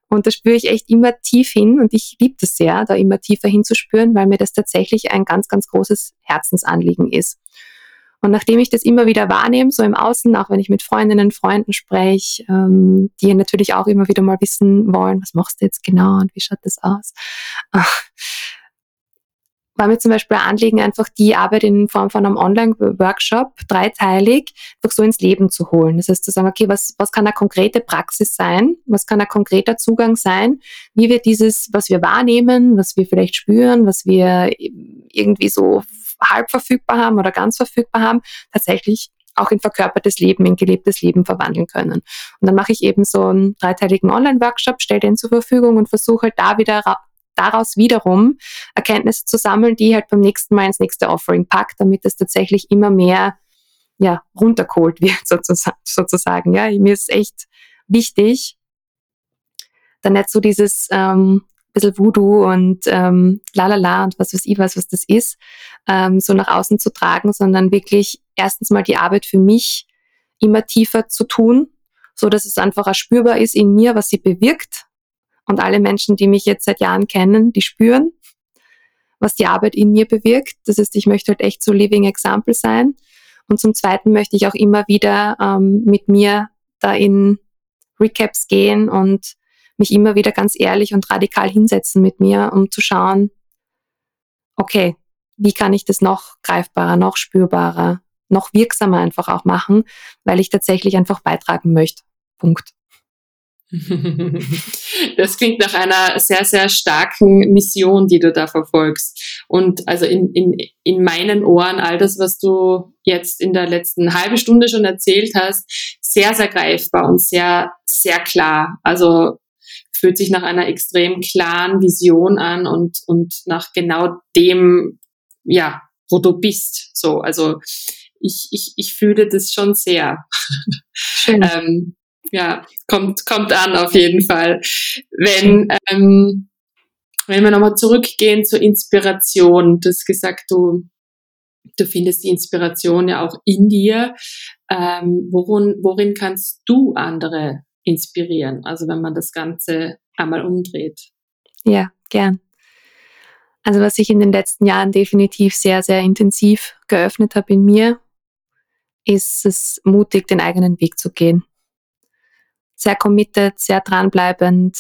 Und da spüre ich echt immer tief hin und ich liebe das sehr, da immer tiefer hinzuspüren, weil mir das tatsächlich ein ganz, ganz großes Herzensanliegen ist. Und nachdem ich das immer wieder wahrnehme, so im Außen, auch wenn ich mit Freundinnen, Freunden spreche, ähm, die natürlich auch immer wieder mal wissen wollen, was machst du jetzt genau und wie schaut das aus, war mir zum Beispiel ein Anliegen, einfach die Arbeit in Form von einem Online-Workshop dreiteilig einfach so ins Leben zu holen. Das heißt zu sagen, okay, was, was kann eine konkrete Praxis sein? Was kann ein konkreter Zugang sein? Wie wir dieses, was wir wahrnehmen, was wir vielleicht spüren, was wir irgendwie so halb verfügbar haben oder ganz verfügbar haben, tatsächlich auch in verkörpertes Leben, in gelebtes Leben verwandeln können. Und dann mache ich eben so einen dreiteiligen Online-Workshop, stelle den zur Verfügung und versuche halt da wieder daraus wiederum Erkenntnisse zu sammeln, die halt beim nächsten Mal ins nächste Offering packt, damit es tatsächlich immer mehr ja, runtergeholt wird, [LAUGHS] sozusagen. Ja, mir ist echt wichtig, dann nicht so dieses ähm, bisschen Voodoo und ähm, lalala und was weiß ich was, was das ist, ähm, so nach außen zu tragen, sondern wirklich erstens mal die Arbeit für mich immer tiefer zu tun, so dass es einfach spürbar ist in mir, was sie bewirkt. Und alle Menschen, die mich jetzt seit Jahren kennen, die spüren, was die Arbeit in mir bewirkt. Das heißt, ich möchte halt echt so Living Example sein. Und zum Zweiten möchte ich auch immer wieder ähm, mit mir da in Recaps gehen und mich immer wieder ganz ehrlich und radikal hinsetzen mit mir, um zu schauen, okay, wie kann ich das noch greifbarer, noch spürbarer, noch wirksamer einfach auch machen, weil ich tatsächlich einfach beitragen möchte. Punkt. [LAUGHS] Das klingt nach einer sehr, sehr starken Mission, die du da verfolgst. Und also in, in, in meinen Ohren, all das, was du jetzt in der letzten halben Stunde schon erzählt hast, sehr, sehr greifbar und sehr, sehr klar. Also fühlt sich nach einer extrem klaren Vision an und, und nach genau dem, ja, wo du bist. So, also ich, ich, ich fühle das schon sehr. [LAUGHS] ähm, ja, kommt, kommt an auf jeden Fall. Wenn, ähm, wenn wir nochmal zurückgehen zur Inspiration, du hast gesagt, du, du findest die Inspiration ja auch in dir. Ähm, worin, worin kannst du andere inspirieren. Also wenn man das Ganze einmal umdreht. Ja, gern. Also was ich in den letzten Jahren definitiv sehr, sehr intensiv geöffnet habe in mir, ist es mutig, den eigenen Weg zu gehen. Sehr committed, sehr dranbleibend,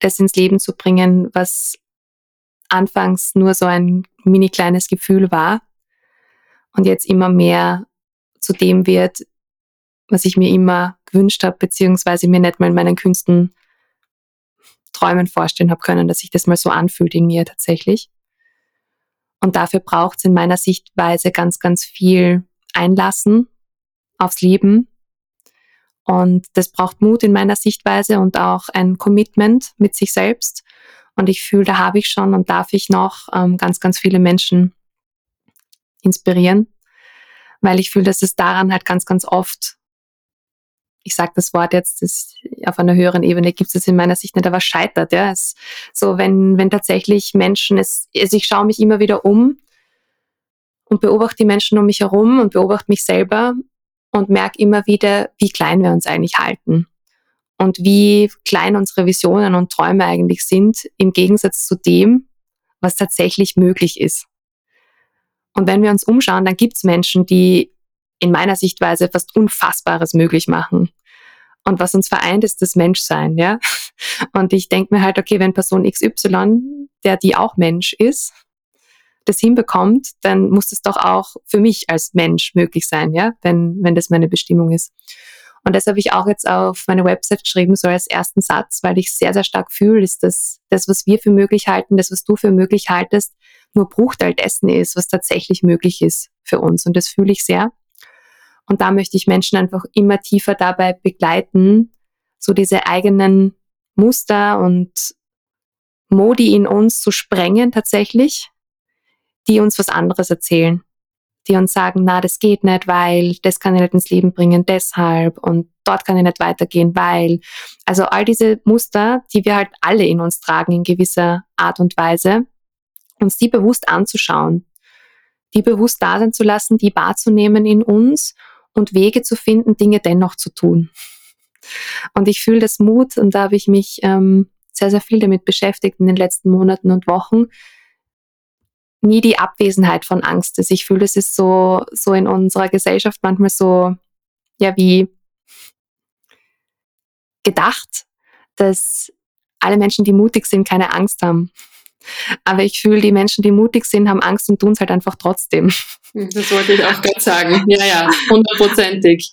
es ins Leben zu bringen, was anfangs nur so ein mini kleines Gefühl war und jetzt immer mehr zu dem wird, was ich mir immer gewünscht habe, beziehungsweise mir nicht mal in meinen Künsten Träumen vorstellen habe können, dass sich das mal so anfühlt in mir tatsächlich. Und dafür braucht es in meiner Sichtweise ganz, ganz viel Einlassen aufs Leben. Und das braucht Mut in meiner Sichtweise und auch ein Commitment mit sich selbst. Und ich fühle, da habe ich schon und darf ich noch ähm, ganz, ganz viele Menschen inspirieren, weil ich fühle, dass es daran halt ganz, ganz oft ich sage das Wort jetzt, das auf einer höheren Ebene gibt es in meiner Sicht nicht, aber scheitert. Ja, es, so wenn wenn tatsächlich Menschen es, also ich schaue mich immer wieder um und beobachte die Menschen um mich herum und beobachte mich selber und merke immer wieder, wie klein wir uns eigentlich halten und wie klein unsere Visionen und Träume eigentlich sind im Gegensatz zu dem, was tatsächlich möglich ist. Und wenn wir uns umschauen, dann gibt es Menschen, die in meiner Sichtweise fast Unfassbares möglich machen. Und was uns vereint, ist das Menschsein, ja. [LAUGHS] Und ich denke mir halt, okay, wenn Person XY, der die auch Mensch ist, das hinbekommt, dann muss es doch auch für mich als Mensch möglich sein, ja, wenn, wenn das meine Bestimmung ist. Und das habe ich auch jetzt auf meine Website geschrieben, so als ersten Satz, weil ich sehr, sehr stark fühle, ist, dass das, was wir für möglich halten, das, was du für möglich haltest, nur Bruchteil dessen ist, was tatsächlich möglich ist für uns. Und das fühle ich sehr. Und da möchte ich Menschen einfach immer tiefer dabei begleiten, so diese eigenen Muster und Modi in uns zu sprengen tatsächlich, die uns was anderes erzählen die uns sagen, na, das geht nicht, weil das kann ich nicht ins Leben bringen, deshalb und dort kann ich nicht weitergehen, weil. Also all diese Muster, die wir halt alle in uns tragen in gewisser Art und Weise, uns die bewusst anzuschauen, die bewusst da sein zu lassen, die wahrzunehmen in uns und Wege zu finden, Dinge dennoch zu tun. Und ich fühle das Mut und da habe ich mich ähm, sehr, sehr viel damit beschäftigt in den letzten Monaten und Wochen, nie die Abwesenheit von Angst ist. Ich fühle, es ist so, so in unserer Gesellschaft manchmal so, ja, wie gedacht, dass alle Menschen, die mutig sind, keine Angst haben. Aber ich fühle, die Menschen, die mutig sind, haben Angst und tun es halt einfach trotzdem. [LAUGHS] Das wollte ich auch [LAUGHS] gerade sagen. Ja, ja, hundertprozentig.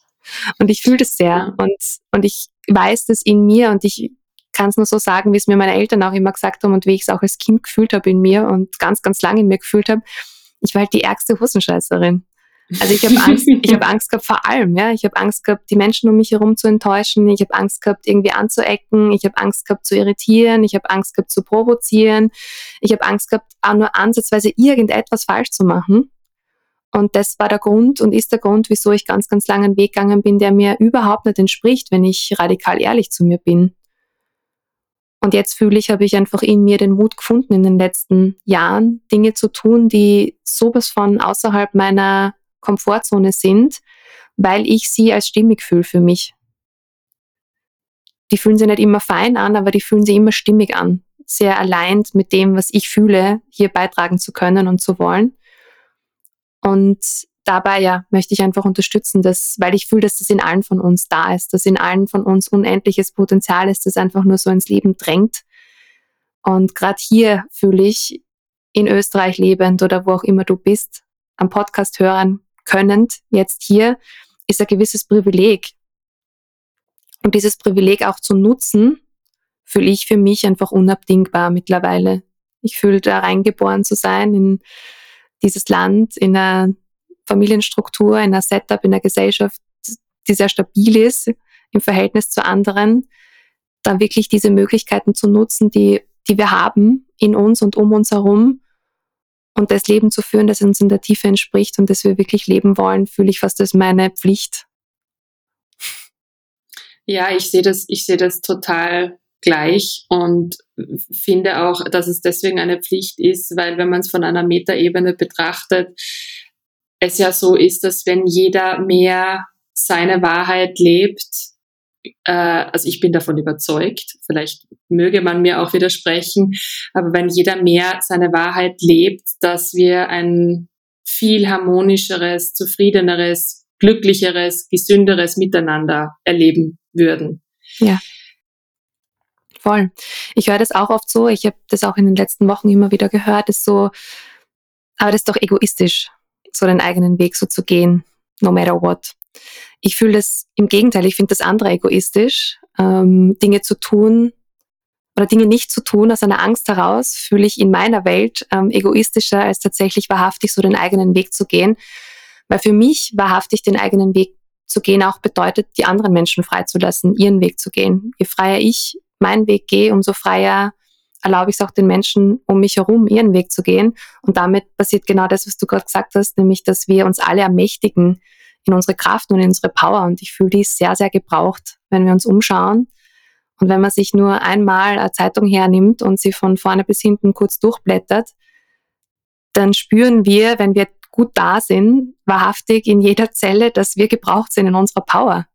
Und ich fühle das sehr. Und, und ich weiß das in mir und ich kann es nur so sagen, wie es mir meine Eltern auch immer gesagt haben und wie ich es auch als Kind gefühlt habe in mir und ganz, ganz lange in mir gefühlt habe. Ich war halt die ärgste Hosenscheißerin. Also ich habe [LAUGHS] Angst, ich habe Angst gehabt vor allem, ja. Ich habe Angst gehabt, die Menschen um mich herum zu enttäuschen. Ich habe Angst gehabt, irgendwie anzuecken. Ich habe Angst gehabt, zu irritieren. Ich habe Angst gehabt, zu provozieren. Ich habe Angst gehabt, auch nur ansatzweise irgendetwas falsch zu machen. Und das war der Grund und ist der Grund, wieso ich ganz, ganz lange einen Weg gegangen bin, der mir überhaupt nicht entspricht, wenn ich radikal ehrlich zu mir bin. Und jetzt fühle ich, habe ich einfach in mir den Mut gefunden, in den letzten Jahren Dinge zu tun, die sowas von außerhalb meiner Komfortzone sind, weil ich sie als stimmig fühle für mich. Die fühlen sich nicht immer fein an, aber die fühlen sich immer stimmig an. Sehr allein mit dem, was ich fühle, hier beitragen zu können und zu wollen. Und dabei ja möchte ich einfach unterstützen, dass, weil ich fühle, dass das in allen von uns da ist, dass in allen von uns unendliches Potenzial ist, das einfach nur so ins Leben drängt. Und gerade hier fühle ich, in Österreich lebend oder wo auch immer du bist, am Podcast hören könnend, jetzt hier, ist ein gewisses Privileg. Und dieses Privileg auch zu nutzen, fühle ich für mich einfach unabdingbar mittlerweile. Ich fühle da reingeboren zu sein in dieses Land, in einer Familienstruktur, in einer Setup, in einer Gesellschaft, die sehr stabil ist im Verhältnis zu anderen, dann wirklich diese Möglichkeiten zu nutzen, die, die wir haben in uns und um uns herum und das Leben zu führen, das uns in der Tiefe entspricht und das wir wirklich leben wollen, fühle ich fast als meine Pflicht. Ja, ich sehe das, ich sehe das total gleich und finde auch, dass es deswegen eine Pflicht ist, weil wenn man es von einer Metaebene betrachtet, es ja so ist, dass wenn jeder mehr seine Wahrheit lebt, äh, also ich bin davon überzeugt, vielleicht möge man mir auch widersprechen, aber wenn jeder mehr seine Wahrheit lebt, dass wir ein viel harmonischeres, zufriedeneres, glücklicheres, gesünderes Miteinander erleben würden. Ja. Voll. Ich höre das auch oft so, ich habe das auch in den letzten Wochen immer wieder gehört, ist so, aber das ist doch egoistisch so den eigenen Weg so zu gehen, no matter what. Ich fühle das im Gegenteil, ich finde das andere egoistisch, ähm, Dinge zu tun oder Dinge nicht zu tun aus einer Angst heraus, fühle ich in meiner Welt ähm, egoistischer, als tatsächlich wahrhaftig so den eigenen Weg zu gehen. Weil für mich wahrhaftig den eigenen Weg zu gehen auch bedeutet, die anderen Menschen freizulassen, ihren Weg zu gehen. Je freier ich meinen Weg gehe, umso freier erlaube ich es auch den Menschen um mich herum, ihren Weg zu gehen. Und damit passiert genau das, was du gerade gesagt hast, nämlich, dass wir uns alle ermächtigen in unsere Kraft und in unsere Power. Und ich fühle die sehr, sehr gebraucht, wenn wir uns umschauen. Und wenn man sich nur einmal eine Zeitung hernimmt und sie von vorne bis hinten kurz durchblättert, dann spüren wir, wenn wir gut da sind, wahrhaftig in jeder Zelle, dass wir gebraucht sind in unserer Power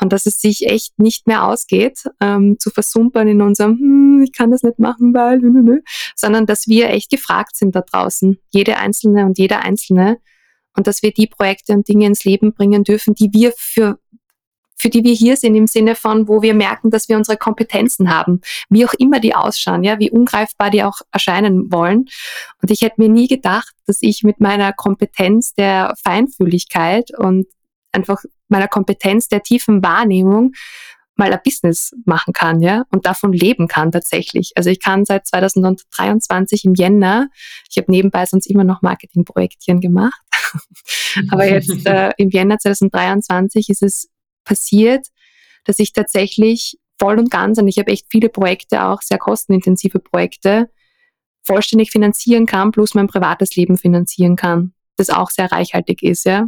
und dass es sich echt nicht mehr ausgeht, ähm, zu versumpern in unserem, hm, ich kann das nicht machen, weil, nö, nö, nö, sondern dass wir echt gefragt sind da draußen, jede Einzelne und jeder Einzelne, und dass wir die Projekte und Dinge ins Leben bringen dürfen, die wir für für die wir hier sind im Sinne von, wo wir merken, dass wir unsere Kompetenzen haben, wie auch immer die ausschauen, ja, wie ungreifbar die auch erscheinen wollen. Und ich hätte mir nie gedacht, dass ich mit meiner Kompetenz der Feinfühligkeit und einfach meiner Kompetenz der tiefen Wahrnehmung mal ein Business machen kann, ja, und davon leben kann tatsächlich. Also ich kann seit 2023 im Jänner, ich habe nebenbei sonst immer noch Marketingprojektchen gemacht, [LAUGHS] aber jetzt äh, im Jänner 2023 ist es passiert, dass ich tatsächlich voll und ganz, und ich habe echt viele Projekte, auch sehr kostenintensive Projekte, vollständig finanzieren kann, plus mein privates Leben finanzieren kann, das auch sehr reichhaltig ist, ja.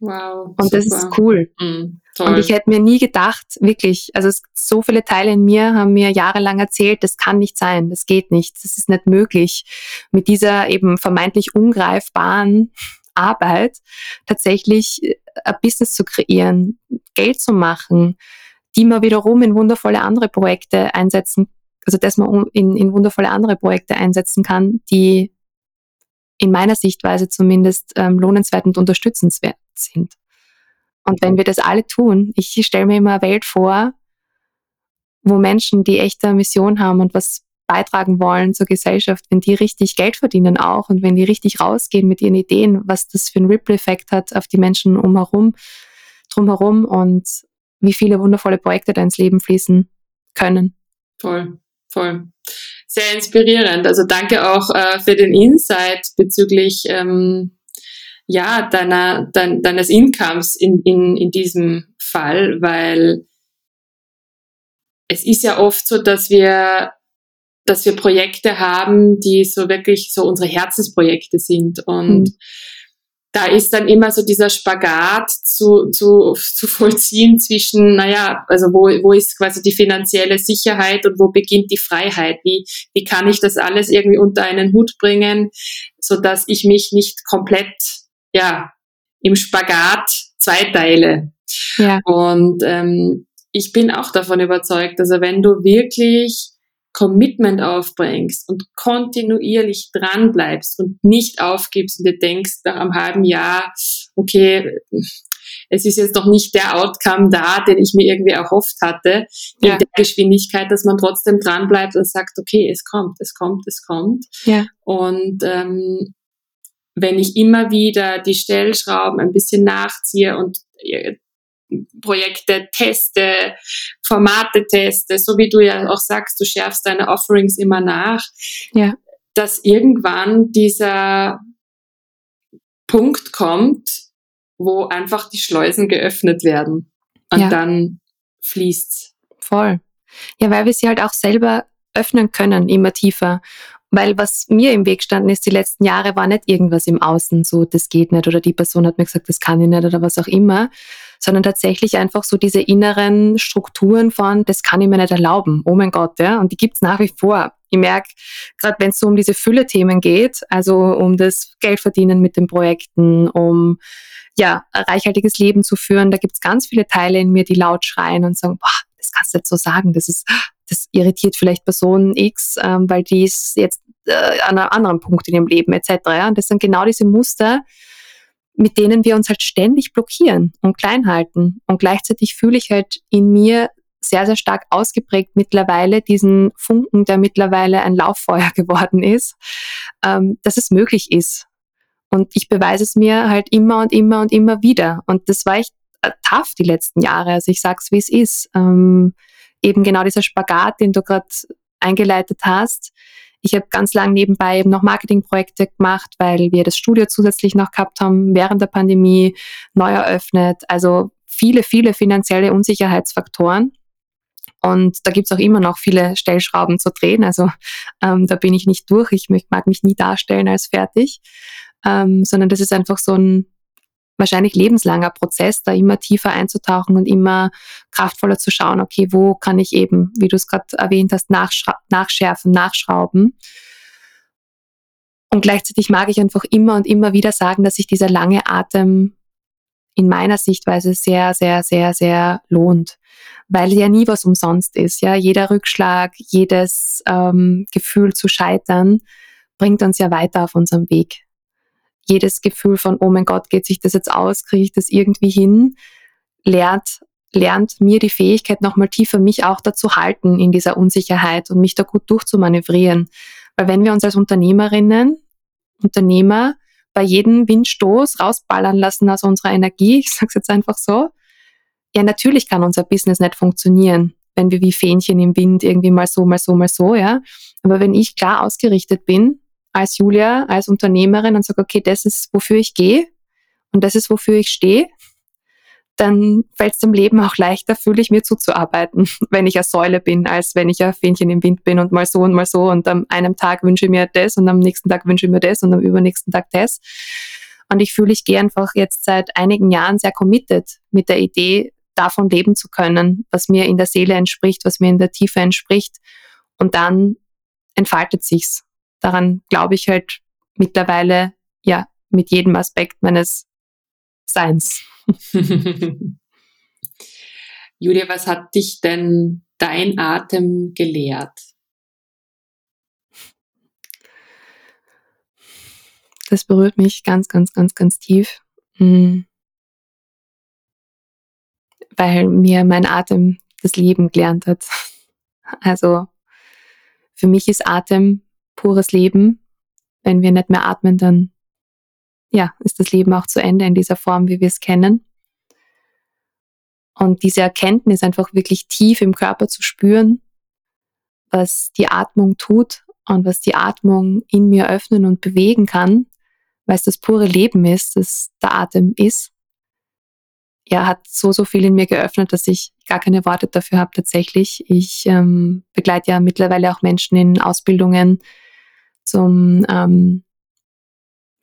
Wow. Und super. das ist cool. Mm, und ich hätte mir nie gedacht, wirklich, also es, so viele Teile in mir haben mir jahrelang erzählt, das kann nicht sein, das geht nicht, das ist nicht möglich, mit dieser eben vermeintlich ungreifbaren Arbeit tatsächlich äh, ein Business zu kreieren, Geld zu machen, die man wiederum in wundervolle andere Projekte einsetzen, also dass man in, in wundervolle andere Projekte einsetzen kann, die in meiner Sichtweise zumindest ähm, lohnenswert und unterstützenswert sind. Und wenn wir das alle tun, ich stelle mir immer eine Welt vor, wo Menschen, die echte Mission haben und was beitragen wollen zur Gesellschaft, wenn die richtig Geld verdienen auch und wenn die richtig rausgehen mit ihren Ideen, was das für einen Ripple-Effekt hat auf die Menschen umherum, drumherum und wie viele wundervolle Projekte da ins Leben fließen können. Voll, voll. Sehr inspirierend. Also danke auch äh, für den Insight bezüglich ähm, ja, deiner, dein, deines Incomes in, in, in diesem Fall, weil es ist ja oft so, dass wir, dass wir Projekte haben, die so wirklich so unsere Herzensprojekte sind und mhm da ist dann immer so dieser Spagat zu, zu, zu vollziehen zwischen, naja, also wo, wo ist quasi die finanzielle Sicherheit und wo beginnt die Freiheit? Wie, wie kann ich das alles irgendwie unter einen Hut bringen, so dass ich mich nicht komplett, ja, im Spagat zweiteile? Ja. Und ähm, ich bin auch davon überzeugt, also wenn du wirklich Commitment aufbringst und kontinuierlich dran bleibst und nicht aufgibst und dir denkst nach einem halben Jahr, okay, es ist jetzt noch nicht der Outcome da, den ich mir irgendwie erhofft hatte, in ja. der Geschwindigkeit, dass man trotzdem dran bleibt und sagt, okay, es kommt, es kommt, es kommt. Ja. Und ähm, wenn ich immer wieder die Stellschrauben ein bisschen nachziehe und äh, Projekte teste, Formate teste, so wie du ja auch sagst, du schärfst deine Offerings immer nach, ja. dass irgendwann dieser Punkt kommt, wo einfach die Schleusen geöffnet werden und ja. dann fließt's. Voll. Ja, weil wir sie halt auch selber öffnen können, immer tiefer. Weil was mir im Weg standen ist, die letzten Jahre war nicht irgendwas im Außen, so das geht nicht oder die Person hat mir gesagt, das kann ich nicht oder was auch immer, sondern tatsächlich einfach so diese inneren Strukturen von, das kann ich mir nicht erlauben, oh mein Gott, ja, und die gibt's nach wie vor. Ich merke, gerade wenn es so um diese Fülle-Themen geht, also um das Geldverdienen mit den Projekten, um ja, ein reichhaltiges Leben zu führen, da gibt's ganz viele Teile in mir, die laut schreien und sagen, boah, das kannst du nicht so sagen, das ist, das irritiert vielleicht Person X, ähm, weil die ist jetzt äh, an einem anderen Punkt in ihrem Leben etc. Ja? Und das sind genau diese Muster, mit denen wir uns halt ständig blockieren und klein halten. Und gleichzeitig fühle ich halt in mir sehr, sehr stark ausgeprägt mittlerweile diesen Funken, der mittlerweile ein Lauffeuer [LAUGHS] geworden ist, ähm, dass es möglich ist. Und ich beweise es mir halt immer und immer und immer wieder. Und das war echt äh, tough die letzten Jahre. Also ich sag's, wie es ist. Ähm, eben genau dieser Spagat, den du gerade eingeleitet hast, ich habe ganz lang nebenbei eben noch Marketingprojekte gemacht, weil wir das Studio zusätzlich noch gehabt haben, während der Pandemie neu eröffnet. Also viele, viele finanzielle Unsicherheitsfaktoren. Und da gibt's auch immer noch viele Stellschrauben zu drehen. Also ähm, da bin ich nicht durch. Ich mag mich nie darstellen als fertig, ähm, sondern das ist einfach so ein wahrscheinlich lebenslanger Prozess, da immer tiefer einzutauchen und immer kraftvoller zu schauen, okay, wo kann ich eben, wie du es gerade erwähnt hast, nachschärfen, nachschrauben. Und gleichzeitig mag ich einfach immer und immer wieder sagen, dass sich dieser lange Atem in meiner Sichtweise sehr, sehr, sehr, sehr lohnt, weil ja nie was umsonst ist. Ja, jeder Rückschlag, jedes ähm, Gefühl zu scheitern bringt uns ja weiter auf unserem Weg jedes Gefühl von, oh mein Gott, geht sich das jetzt aus, kriege ich das irgendwie hin, lernt, lernt mir die Fähigkeit, nochmal tiefer mich auch dazu halten in dieser Unsicherheit und mich da gut durchzumanövrieren. Weil wenn wir uns als Unternehmerinnen, Unternehmer bei jedem Windstoß rausballern lassen aus unserer Energie, [LAUGHS] ich sage es jetzt einfach so, ja, natürlich kann unser Business nicht funktionieren, wenn wir wie Fähnchen im Wind irgendwie mal so, mal so, mal so, ja. Aber wenn ich klar ausgerichtet bin, als Julia, als Unternehmerin und sage, okay, das ist, wofür ich gehe und das ist, wofür ich stehe, dann fällt es dem Leben auch leichter, fühle ich mir zuzuarbeiten, [LAUGHS] wenn ich eine Säule bin, als wenn ich ein Fähnchen im Wind bin und mal so und mal so und am einem Tag wünsche ich mir das und am nächsten Tag wünsche ich mir das und am übernächsten Tag das. Und ich fühle, ich gehe einfach jetzt seit einigen Jahren sehr committed mit der Idee, davon leben zu können, was mir in der Seele entspricht, was mir in der Tiefe entspricht. Und dann entfaltet sich's. Daran glaube ich halt mittlerweile, ja, mit jedem Aspekt meines Seins. [LAUGHS] Julia, was hat dich denn dein Atem gelehrt? Das berührt mich ganz, ganz, ganz, ganz tief. Hm weil mir mein Atem das Leben gelernt hat. Also für mich ist Atem pures Leben. Wenn wir nicht mehr atmen, dann ja, ist das Leben auch zu Ende in dieser Form, wie wir es kennen. Und diese Erkenntnis einfach wirklich tief im Körper zu spüren, was die Atmung tut und was die Atmung in mir öffnen und bewegen kann, weil es das pure Leben ist, das der Atem ist ja, hat so, so viel in mir geöffnet, dass ich gar keine Worte dafür habe tatsächlich. Ich ähm, begleite ja mittlerweile auch Menschen in Ausbildungen zum ähm,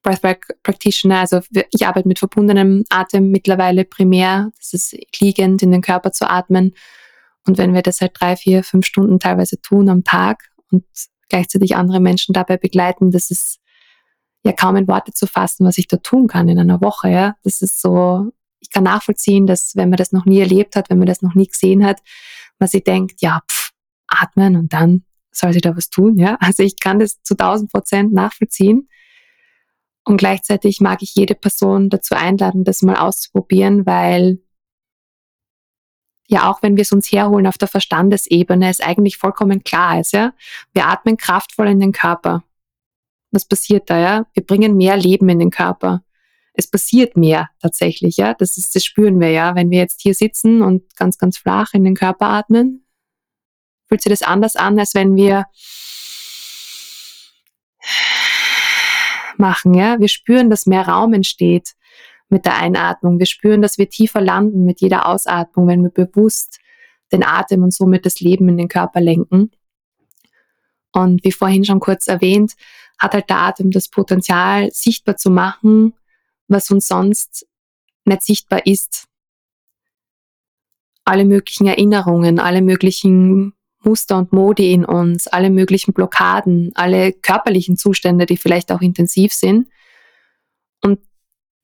Breathwork Practitioner. Also ich arbeite mit verbundenem Atem mittlerweile primär. Das ist liegend in den Körper zu atmen. Und wenn wir das halt drei, vier, fünf Stunden teilweise tun am Tag und gleichzeitig andere Menschen dabei begleiten, das ist ja kaum in Worte zu fassen, was ich da tun kann in einer Woche. Ja, das ist so ich kann nachvollziehen, dass wenn man das noch nie erlebt hat, wenn man das noch nie gesehen hat, man sich denkt, ja, pff, atmen und dann soll sie da was tun, ja. [LAUGHS] Also ich kann das zu 1000 Prozent nachvollziehen. Und gleichzeitig mag ich jede Person dazu einladen, das mal auszuprobieren, weil ja, auch wenn wir es uns herholen auf der Verstandesebene, es eigentlich vollkommen klar ist, ja. Wir atmen kraftvoll in den Körper. Was passiert da, ja? Wir bringen mehr Leben in den Körper es passiert mehr tatsächlich, ja. Das ist, das spüren wir ja, wenn wir jetzt hier sitzen und ganz, ganz flach in den Körper atmen. Fühlt sich das anders an, als wenn wir machen, ja. Wir spüren, dass mehr Raum entsteht mit der Einatmung. Wir spüren, dass wir tiefer landen mit jeder Ausatmung, wenn wir bewusst den Atem und somit das Leben in den Körper lenken. Und wie vorhin schon kurz erwähnt, hat halt der Atem das Potenzial, sichtbar zu machen, was uns sonst nicht sichtbar ist. Alle möglichen Erinnerungen, alle möglichen Muster und Modi in uns, alle möglichen Blockaden, alle körperlichen Zustände, die vielleicht auch intensiv sind. Und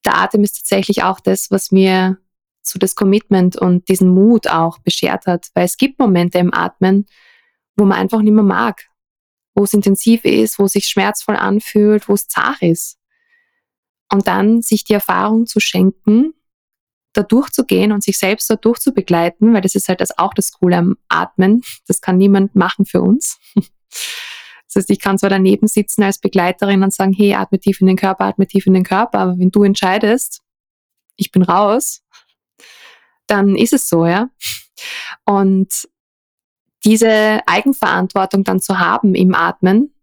der Atem ist tatsächlich auch das, was mir so das Commitment und diesen Mut auch beschert hat, weil es gibt Momente im Atmen, wo man einfach nicht mehr mag, wo es intensiv ist, wo es sich schmerzvoll anfühlt, wo es zart ist. Und dann sich die Erfahrung zu schenken, da durchzugehen und sich selbst da durchzubegleiten, weil das ist halt das auch das Coole am Atmen. Das kann niemand machen für uns. Das heißt, ich kann zwar daneben sitzen als Begleiterin und sagen, hey, atme tief in den Körper, atme tief in den Körper, aber wenn du entscheidest, ich bin raus, dann ist es so, ja. Und diese Eigenverantwortung dann zu haben im Atmen,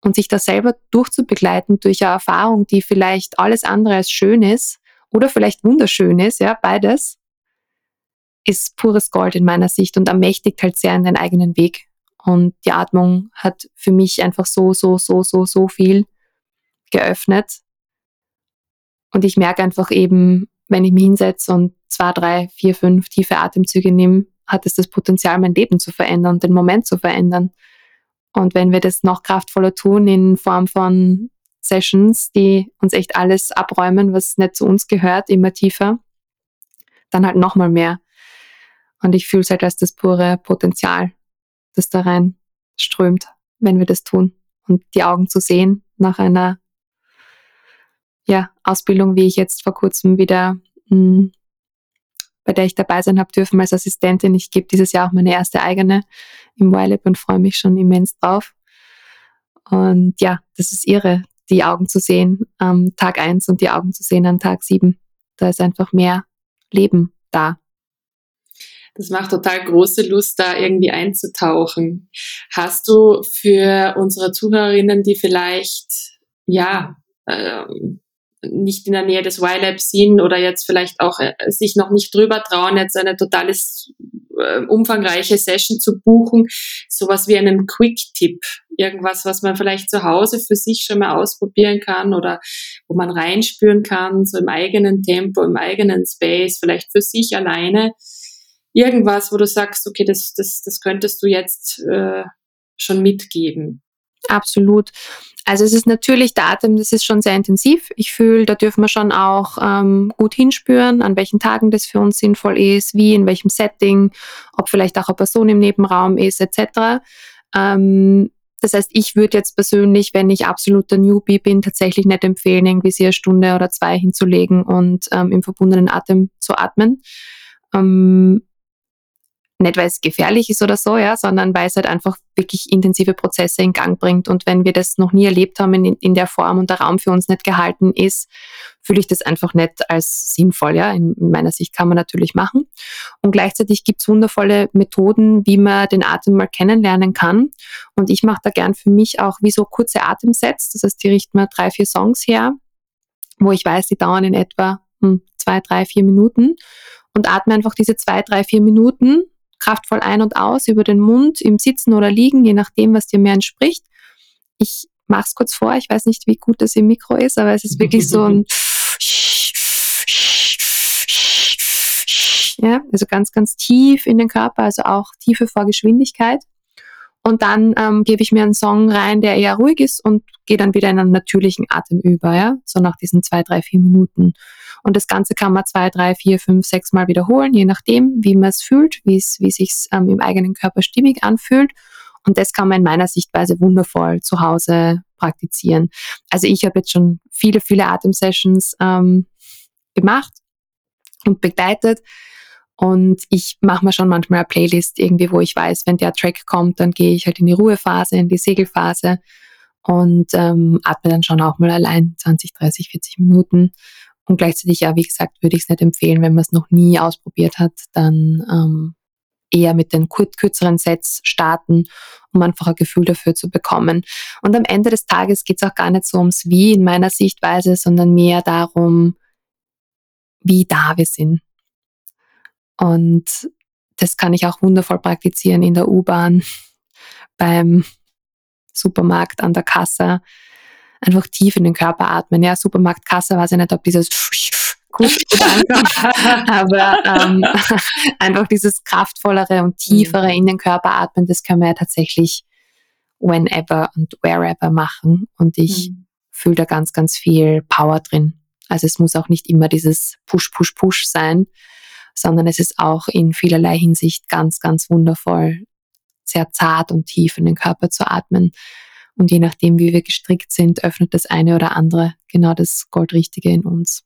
und sich da selber durchzubegleiten durch eine Erfahrung, die vielleicht alles andere als schön ist oder vielleicht wunderschön ist, ja, beides, ist pures Gold in meiner Sicht und ermächtigt halt sehr in den eigenen Weg. Und die Atmung hat für mich einfach so, so, so, so, so viel geöffnet. Und ich merke einfach eben, wenn ich mich hinsetze und zwei, drei, vier, fünf tiefe Atemzüge nehme, hat es das Potenzial, mein Leben zu verändern den Moment zu verändern. Und wenn wir das noch kraftvoller tun in Form von Sessions, die uns echt alles abräumen, was nicht zu uns gehört, immer tiefer, dann halt nochmal mehr. Und ich fühle es halt als das pure Potenzial, das da rein strömt, wenn wir das tun. Und die Augen zu sehen nach einer ja, Ausbildung, wie ich jetzt vor kurzem wieder mh, hm, bei der ich dabei sein habe dürfen als Assistentin. Ich gebe dieses Jahr auch meine erste eigene im YLab und freue mich schon immens drauf. Und ja, das ist irre, die Augen zu sehen am Tag eins und die Augen zu sehen am Tag sieben. Da ist einfach mehr Leben da. Das macht total große Lust, da irgendwie einzutauchen. Hast du für unsere Zuhörerinnen, die vielleicht, ja, ähm, nicht in der Nähe des Y-Lab sind oder jetzt vielleicht auch äh, sich noch nicht drüber trauen, jetzt eine totales äh, umfangreiche Session zu buchen, sowas wie einen Quick-Tipp, irgendwas, was man vielleicht zu Hause für sich schon mal ausprobieren kann oder wo man reinspüren kann, so im eigenen Tempo, im eigenen Space, vielleicht für sich alleine, irgendwas, wo du sagst, okay, das, das, das könntest du jetzt äh, schon mitgeben. Absolut. Also es ist natürlich der Atem, das ist schon sehr intensiv. Ich fühle, da dürfen wir schon auch ähm, gut hinspüren, an welchen Tagen das für uns sinnvoll ist, wie, in welchem Setting, ob vielleicht auch eine Person im Nebenraum ist, etc. Ähm, das heißt, ich würde jetzt persönlich, wenn ich absoluter Newbie bin, tatsächlich nicht empfehlen, irgendwie sie eine Stunde oder zwei hinzulegen und ähm, im verbundenen Atem zu atmen. Ähm, nicht weil es gefährlich ist oder so, ja, sondern weil es halt einfach wirklich intensive Prozesse in Gang bringt. Und wenn wir das noch nie erlebt haben in, in der Form und der Raum für uns nicht gehalten ist, fühle ich das einfach nicht als sinnvoll. Ja, in meiner Sicht kann man natürlich machen. Und gleichzeitig gibt es wundervolle Methoden, wie man den Atem mal kennenlernen kann. Und ich mache da gern für mich auch wie so kurze Atemsets. Das heißt, die richten mir drei, vier Songs her, wo ich weiß, die dauern in etwa hm, zwei, drei, vier Minuten und atme einfach diese zwei, drei, vier Minuten kraftvoll ein und aus über den Mund, im Sitzen oder Liegen, je nachdem, was dir mehr entspricht. Ich mache es kurz vor, ich weiß nicht, wie gut das im Mikro ist, aber es ist wirklich so ein [LAUGHS] ja, also ganz, ganz tief in den Körper, also auch tiefe Vorgeschwindigkeit. Und dann ähm, gebe ich mir einen Song rein, der eher ruhig ist und gehe dann wieder in einen natürlichen Atem über, ja, so nach diesen zwei, drei, vier Minuten. Und das Ganze kann man zwei, drei, vier, fünf, sechs Mal wiederholen, je nachdem, wie man es fühlt, wie es sich ähm, im eigenen Körper stimmig anfühlt. Und das kann man in meiner Sichtweise wundervoll zu Hause praktizieren. Also ich habe jetzt schon viele, viele Atemsessions ähm, gemacht und begleitet. Und ich mache mir schon manchmal eine Playlist irgendwie, wo ich weiß, wenn der Track kommt, dann gehe ich halt in die Ruhephase, in die Segelphase und ähm, atme dann schon auch mal allein 20, 30, 40 Minuten und gleichzeitig, ja, wie gesagt, würde ich es nicht empfehlen, wenn man es noch nie ausprobiert hat, dann ähm, eher mit den kürzeren Sets starten, um einfach ein Gefühl dafür zu bekommen. Und am Ende des Tages geht es auch gar nicht so ums Wie in meiner Sichtweise, sondern mehr darum, wie da wir sind. Und das kann ich auch wundervoll praktizieren in der U-Bahn, [LAUGHS] beim Supermarkt, an der Kasse, einfach tief in den Körper atmen. Ja, Supermarktkasse, weiß ich nicht, ob dieses [LAUGHS] gut, [LAUGHS] aber ähm, [LAUGHS] einfach dieses kraftvollere und tiefere in den Körper atmen, das können wir ja tatsächlich whenever und wherever machen. Und ich mhm. fühle da ganz, ganz viel Power drin. Also es muss auch nicht immer dieses Push, Push, Push sein, sondern es ist auch in vielerlei Hinsicht ganz, ganz wundervoll, sehr zart und tief in den Körper zu atmen. Und je nachdem, wie wir gestrickt sind, öffnet das eine oder andere genau das Goldrichtige in uns.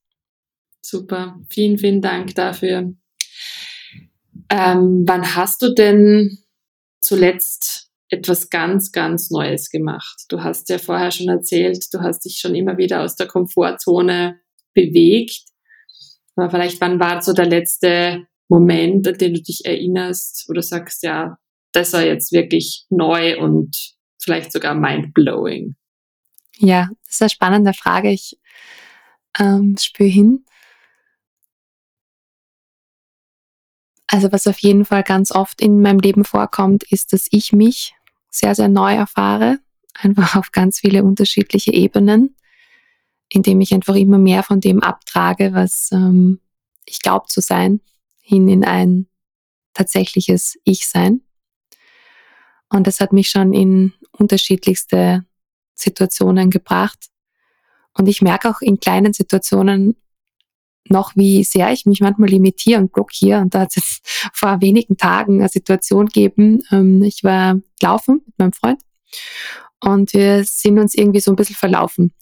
Super, vielen, vielen Dank dafür. Ähm, wann hast du denn zuletzt etwas ganz, ganz Neues gemacht? Du hast ja vorher schon erzählt, du hast dich schon immer wieder aus der Komfortzone bewegt. Aber vielleicht, wann war so der letzte Moment, an den du dich erinnerst, wo du sagst, ja, das war jetzt wirklich neu und vielleicht sogar mind-blowing? Ja, das ist eine spannende Frage. Ich ähm, spüre hin. Also was auf jeden Fall ganz oft in meinem Leben vorkommt, ist, dass ich mich sehr, sehr neu erfahre, einfach auf ganz viele unterschiedliche Ebenen, indem ich einfach immer mehr von dem abtrage, was ähm, ich glaube zu sein, hin in ein tatsächliches Ich-Sein. Und das hat mich schon in unterschiedlichste Situationen gebracht. Und ich merke auch in kleinen Situationen noch, wie sehr ich mich manchmal limitiere und blockiere. Und da hat es [LAUGHS] vor wenigen Tagen eine Situation gegeben. Ähm, ich war laufen mit meinem Freund und wir sind uns irgendwie so ein bisschen verlaufen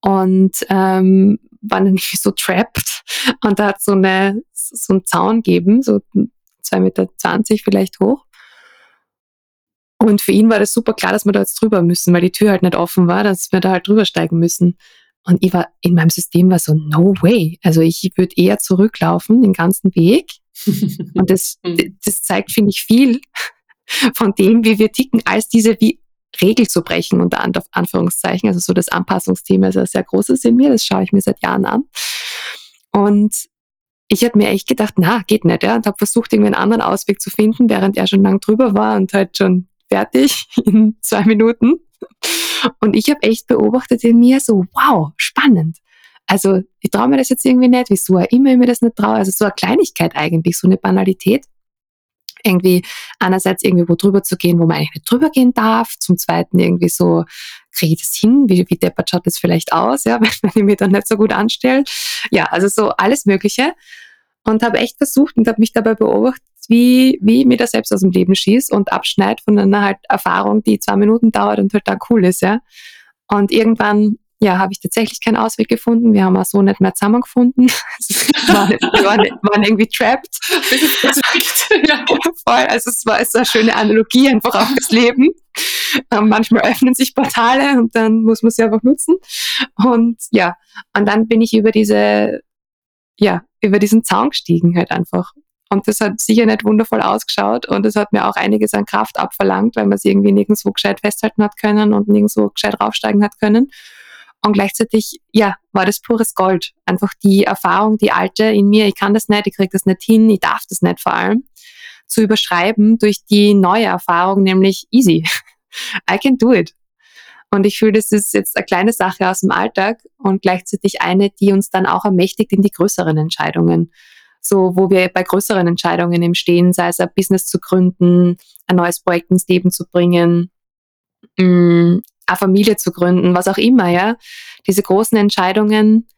und ähm, waren [LAUGHS] irgendwie so trapped. Und da hat so eine so einen Zaun gegeben, so 2,20 Meter vielleicht hoch. Und für ihn war das super klar, dass wir da jetzt drüber müssen, weil die Tür halt nicht offen war, dass wir da halt drüber steigen müssen. Und ich war, in meinem System war so, no way. Also ich würde eher zurücklaufen, den ganzen Weg. [LAUGHS] Und das, mhm. das zeigt, finde ich, viel von dem, wie wir ticken, als diese wie Regel zu brechen, unter Anführungszeichen. Also so das Anpassungsthema ist ja sehr großes in mir, das schaue ich mir seit Jahren an. Und ich habe mir echt gedacht, na, geht nicht, ja, und habe versucht, irgendwie einen anderen Ausweg zu finden, während er schon lang drüber war und halt schon fertig [LAUGHS] in zwei Minuten. Und ich habe echt beobachtet in mir so, wow, spannend. Also ich traue mir das jetzt irgendwie nicht, wieso auch immer ich mir das nicht traue. Also so eine Kleinigkeit eigentlich, so eine Banalität. Irgendwie einerseits irgendwie wo drüber zu gehen, wo man eigentlich nicht drüber gehen darf. Zum Zweiten irgendwie so, kriege ich das hin? Wie, wie deppert schaut das vielleicht aus, ja, [LAUGHS] wenn ich mir dann nicht so gut anstelle? Ja, also so alles Mögliche. Und habe echt versucht und habe mich dabei beobachtet, wie, wie mir das selbst aus dem Leben schießt und abschneidet von einer halt Erfahrung, die zwei Minuten dauert und halt da cool ist, ja. Und irgendwann, ja, habe ich tatsächlich keinen Ausweg gefunden. Wir haben auch so nicht mehr zusammengefunden. [LAUGHS] wir, waren, wir waren, waren irgendwie trapped. [LAUGHS] ja, voll. Also es war, es war eine schöne Analogie einfach auf das Leben. Ähm, manchmal öffnen sich Portale und dann muss man sie einfach nutzen. Und ja, und dann bin ich über diese, ja, über diesen Zaun gestiegen halt einfach. Und das hat sicher nicht wundervoll ausgeschaut und es hat mir auch einiges an Kraft abverlangt, weil man es irgendwie nirgendwo gescheit festhalten hat können und nirgendwo gescheit raufsteigen hat können. Und gleichzeitig, ja, war das pures Gold. Einfach die Erfahrung, die alte in mir, ich kann das nicht, ich kriege das nicht hin, ich darf das nicht vor allem, zu überschreiben durch die neue Erfahrung, nämlich easy. [LAUGHS] I can do it. Und ich fühle, das ist jetzt eine kleine Sache aus dem Alltag und gleichzeitig eine, die uns dann auch ermächtigt in die größeren Entscheidungen so wo wir bei größeren Entscheidungen im Stehen, sei es ein Business zu gründen, ein neues Projekt ins Leben zu bringen, mh, mm, eine Familie zu gründen, was auch immer, ja. Diese großen Entscheidungen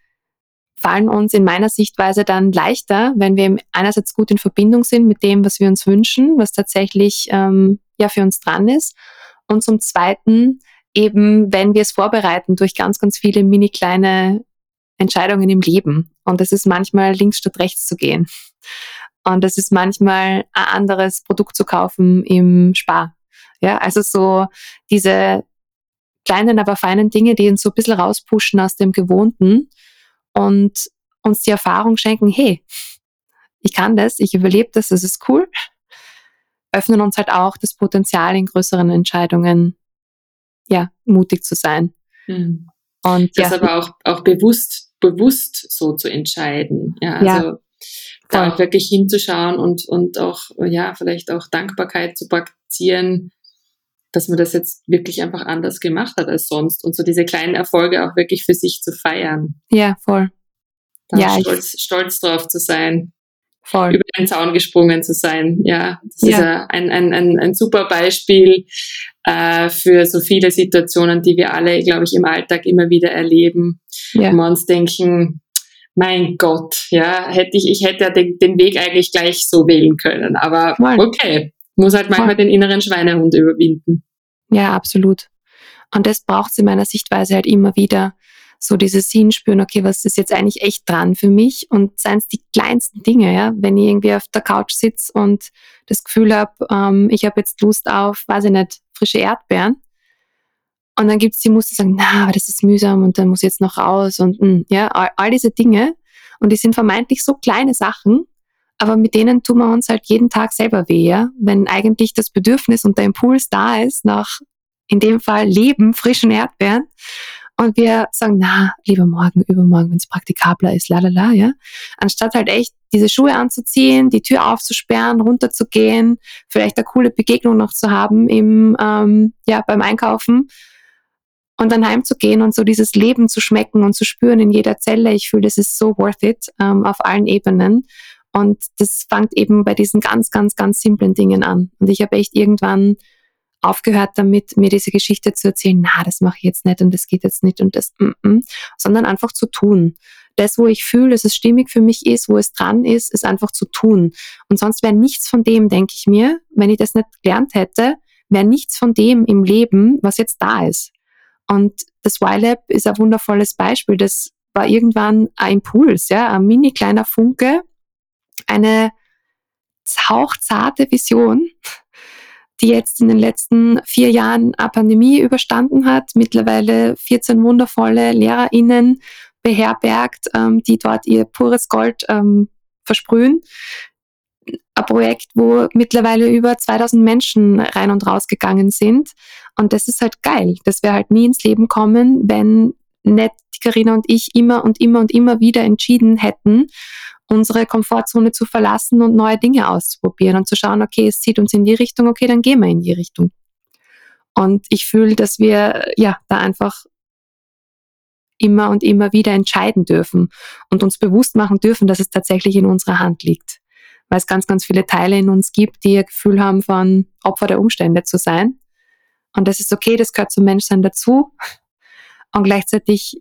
fallen uns in meiner Sichtweise dann leichter, wenn wir einerseits gut in Verbindung sind mit dem, was wir uns wünschen, was tatsächlich ähm, ja für uns dran ist. Und zum Zweiten eben, wenn wir es vorbereiten durch ganz, ganz viele mini kleine Entscheidungen im Leben. Und es ist manchmal links statt rechts zu gehen. Und es ist manchmal ein anderes Produkt zu kaufen im Spar. Ja, also so diese kleinen, aber feinen Dinge, die uns so ein bisschen rauspushen aus dem Gewohnten und uns die Erfahrung schenken, hey, ich kann das, ich überlebe das, das ist cool, öffnen uns halt auch das Potenzial in größeren Entscheidungen, ja, mutig zu sein. Mhm. Und das ja. aber auch, auch bewusst bewusst so zu entscheiden. Ja, also ja. da auch wirklich hinzuschauen und, und auch, ja, vielleicht auch Dankbarkeit zu praktizieren, dass man das jetzt wirklich einfach anders gemacht hat als sonst und so diese kleinen Erfolge auch wirklich für sich zu feiern. Ja, voll. Da ja, stolz, stolz drauf zu sein. Voll. Über den Zaun gesprungen zu sein. Ja, das ja. ist ein, ein, ein, ein super Beispiel äh, für so viele Situationen, die wir alle, glaube ich, im Alltag immer wieder erleben. Ja. Wo wir uns denken, mein Gott, ja, hätte ich, ich hätte den, den Weg eigentlich gleich so wählen können. Aber Voll. okay, muss halt manchmal Voll. den inneren Schweinehund überwinden. Ja, absolut. Und das braucht es in meiner Sichtweise halt immer wieder so dieses Hinspüren, okay, was ist jetzt eigentlich echt dran für mich? Und seien es die kleinsten Dinge, ja, wenn ich irgendwie auf der Couch sitze und das Gefühl habe, ähm, ich habe jetzt Lust auf, weiß ich nicht, frische Erdbeeren. Und dann gibt es die Muster, die sagen, na, aber das ist mühsam und dann muss ich jetzt noch raus und mh, hm, ja, all, all diese Dinge. Und die sind vermeintlich so kleine Sachen, aber mit denen tun wir uns halt jeden Tag selber weh, ja? wenn eigentlich das Bedürfnis und der Impuls da ist nach, in dem Fall Leben, frischen Erdbeeren und wir sagen, na, lieber morgen, übermorgen, wenn es praktikabler ist, la la la, ja. Anstatt halt echt diese Schuhe anzuziehen, die Tür aufzusperren, runterzugehen, vielleicht eine coole Begegnung noch zu haben im, ähm, ja, beim Einkaufen und dann heimzugehen und so dieses Leben zu schmecken und zu spüren in jeder Zelle. Ich fühle, das ist so worth it ähm, auf allen Ebenen. Und das fängt eben bei diesen ganz, ganz, ganz simplen Dingen an. Und ich habe echt irgendwann aufgehört damit, mir diese Geschichte zu erzählen, na, das mache ich jetzt nicht und das geht jetzt nicht und das, mm -mm, sondern einfach zu tun. Das, wo ich fühle, dass es stimmig für mich ist, wo es dran ist, ist einfach zu tun. Und sonst wäre nichts von dem, denke ich mir, wenn ich das nicht gelernt hätte, wäre nichts von dem im Leben, was jetzt da ist. Und das Y-Lab ist ein wundervolles Beispiel. Das war irgendwann ein Impuls, ja, ein mini kleiner Funke, eine hauchzarte Vision, die jetzt in den letzten vier Jahren eine Pandemie überstanden hat, mittlerweile 14 wundervolle LehrerInnen beherbergt, ähm, die dort ihr pures Gold ähm, versprühen. Ein Projekt, wo mittlerweile über 2000 Menschen rein und raus gegangen sind. Und das ist halt geil. Das wäre halt nie ins Leben kommen, wenn nicht die Carina und ich immer und immer und immer wieder entschieden hätten, unsere Komfortzone zu verlassen und neue Dinge auszuprobieren und zu schauen, okay, es zieht uns in die Richtung, okay, dann gehen wir in die Richtung. Und ich fühle, dass wir ja da einfach immer und immer wieder entscheiden dürfen und uns bewusst machen dürfen, dass es tatsächlich in unserer Hand liegt. Weil es ganz, ganz viele Teile in uns gibt, die ihr Gefühl haben, von Opfer der Umstände zu sein. Und das ist okay, das gehört zum Menschsein dazu. Und gleichzeitig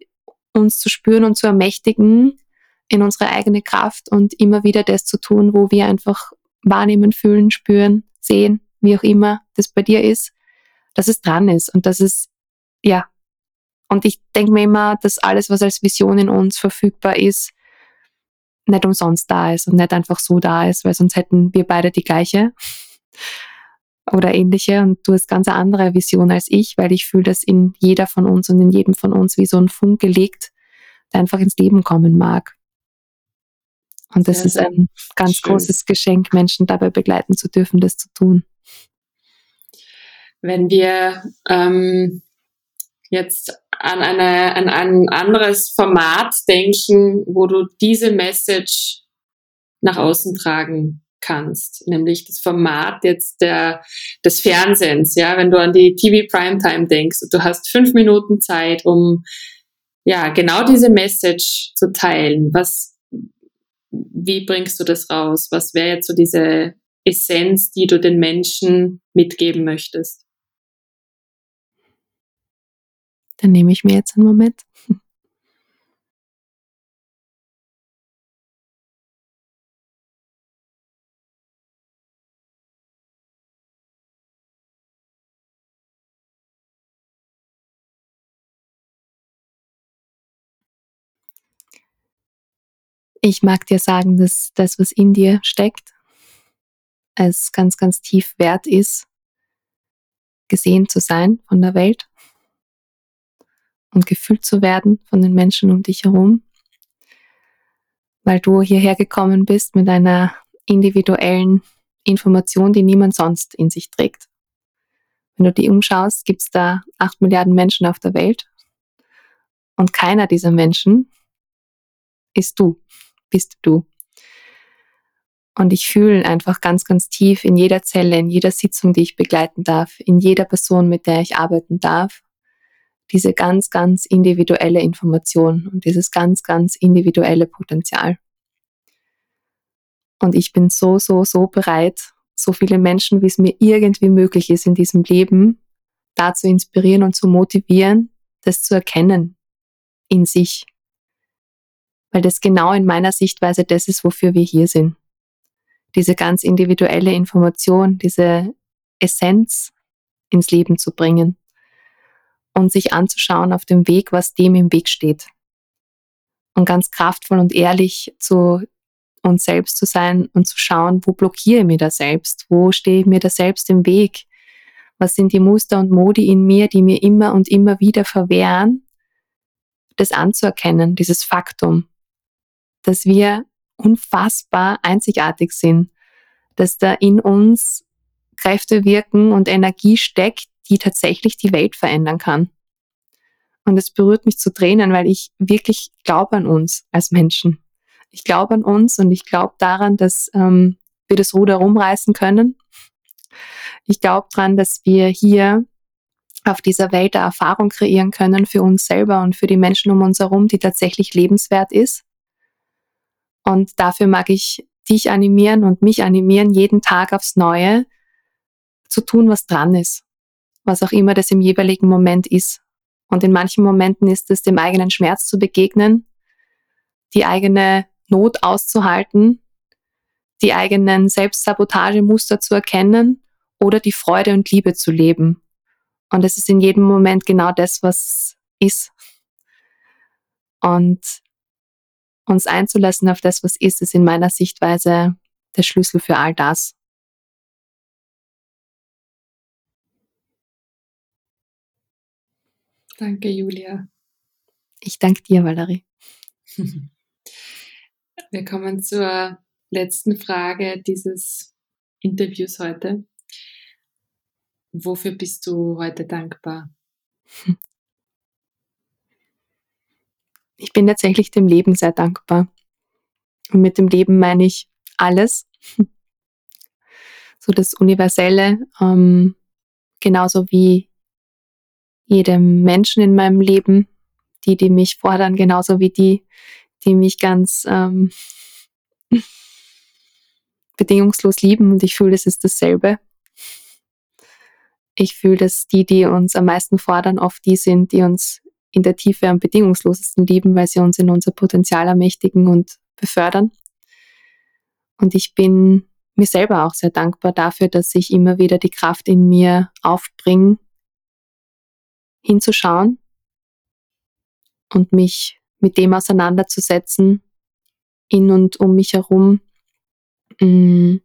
uns zu spüren und zu ermächtigen in unsere eigene Kraft und immer wieder das zu tun, wo wir einfach wahrnehmen, fühlen, spüren, sehen, wie auch immer das bei dir ist, dass es dran ist und dass es, ja, und ich denke mir immer, dass alles, was als Vision in uns verfügbar ist, nicht umsonst da ist und nicht einfach so da ist, weil sonst hätten wir beide die gleiche [LAUGHS] oder ähnliche und du hast ganz eine andere Vision als ich, weil ich fühle, dass in jeder von uns und in jedem von uns wie so ein Funke liegt, der einfach ins Leben kommen mag. Und das sehr, ist ein ganz schön. großes Geschenk, Menschen dabei begleiten zu dürfen, das zu tun. Wenn wir ähm, jetzt an, eine, an ein anderes Format denken, wo du diese Message nach außen tragen kannst, nämlich das Format jetzt der, des Fernsehens, ja, wenn du an die TV Primetime denkst, du hast fünf Minuten Zeit, um ja, genau diese Message zu teilen. Was, wie bringst du das raus? Was wäre jetzt so diese Essenz, die du den Menschen mitgeben möchtest? Dann nehme ich mir jetzt einen Moment. [LAUGHS] Ich mag dir sagen, dass das, was in dir steckt, es ganz, ganz tief wert ist, gesehen zu sein von der Welt und gefühlt zu werden von den Menschen um dich herum, weil du hierher gekommen bist mit einer individuellen Information, die niemand sonst in sich trägt. Wenn du die umschaust, gibt es da acht Milliarden Menschen auf der Welt und keiner dieser Menschen ist du bist du. Und ich fühle einfach ganz, ganz tief in jeder Zelle, in jeder Sitzung, die ich begleiten darf, in jeder Person, mit der ich arbeiten darf, diese ganz, ganz individuelle Information und dieses ganz, ganz individuelle Potenzial. Und ich bin so, so, so bereit, so viele Menschen, wie es mir irgendwie möglich ist in diesem Leben, da zu inspirieren und zu motivieren, das zu erkennen in sich weil das genau in meiner Sichtweise das ist, wofür wir hier sind. Diese ganz individuelle Information, diese Essenz ins Leben zu bringen und sich anzuschauen auf dem Weg, was dem im Weg steht. Und ganz kraftvoll und ehrlich zu uns selbst zu sein und zu schauen, wo blockiere ich mir da selbst? Wo stehe ich mir da selbst im Weg? Was sind die Muster und Modi in mir, die mir immer und immer wieder verwehren, das anzuerkennen, dieses Faktum dass wir unfassbar einzigartig sind, dass da in uns Kräfte wirken und Energie steckt, die tatsächlich die Welt verändern kann. Und es berührt mich zu Tränen, weil ich wirklich glaube an uns als Menschen. Ich glaube an uns und ich glaube daran, dass ähm, wir das Ruder rumreißen können. Ich glaube daran, dass wir hier auf dieser Welt eine Erfahrung kreieren können für uns selber und für die Menschen um uns herum, die tatsächlich lebenswert ist. Und dafür mag ich dich animieren und mich animieren, jeden Tag aufs Neue zu tun, was dran ist. Was auch immer das im jeweiligen Moment ist. Und in manchen Momenten ist es, dem eigenen Schmerz zu begegnen, die eigene Not auszuhalten, die eigenen Selbstsabotagemuster zu erkennen oder die Freude und Liebe zu leben. Und es ist in jedem Moment genau das, was ist. Und uns einzulassen auf das, was ist, ist in meiner Sichtweise der Schlüssel für all das. Danke, Julia. Ich danke dir, Valerie. [LAUGHS] Wir kommen zur letzten Frage dieses Interviews heute. Wofür bist du heute dankbar? [LAUGHS] Ich bin tatsächlich dem Leben sehr dankbar. Und mit dem Leben meine ich alles. [LAUGHS] So das Universelle, ähm, genauso wie jedem Menschen in meinem Leben, die, die mich fordern, genauso wie die, die mich ganz ähm, [LAUGHS] bedingungslos lieben. Und ich fühle, es ist dasselbe. Ich fühle, dass die, die uns am meisten fordern, oft die sind, die uns in der Tiefe am bedingungslosesten lieben, weil sie uns in unser Potenzial ermächtigen und befördern. Und ich bin mir selber auch sehr dankbar dafür, dass ich immer wieder die Kraft in mir aufbringe, hinzuschauen und mich mit dem auseinanderzusetzen, in und um mich herum, mm,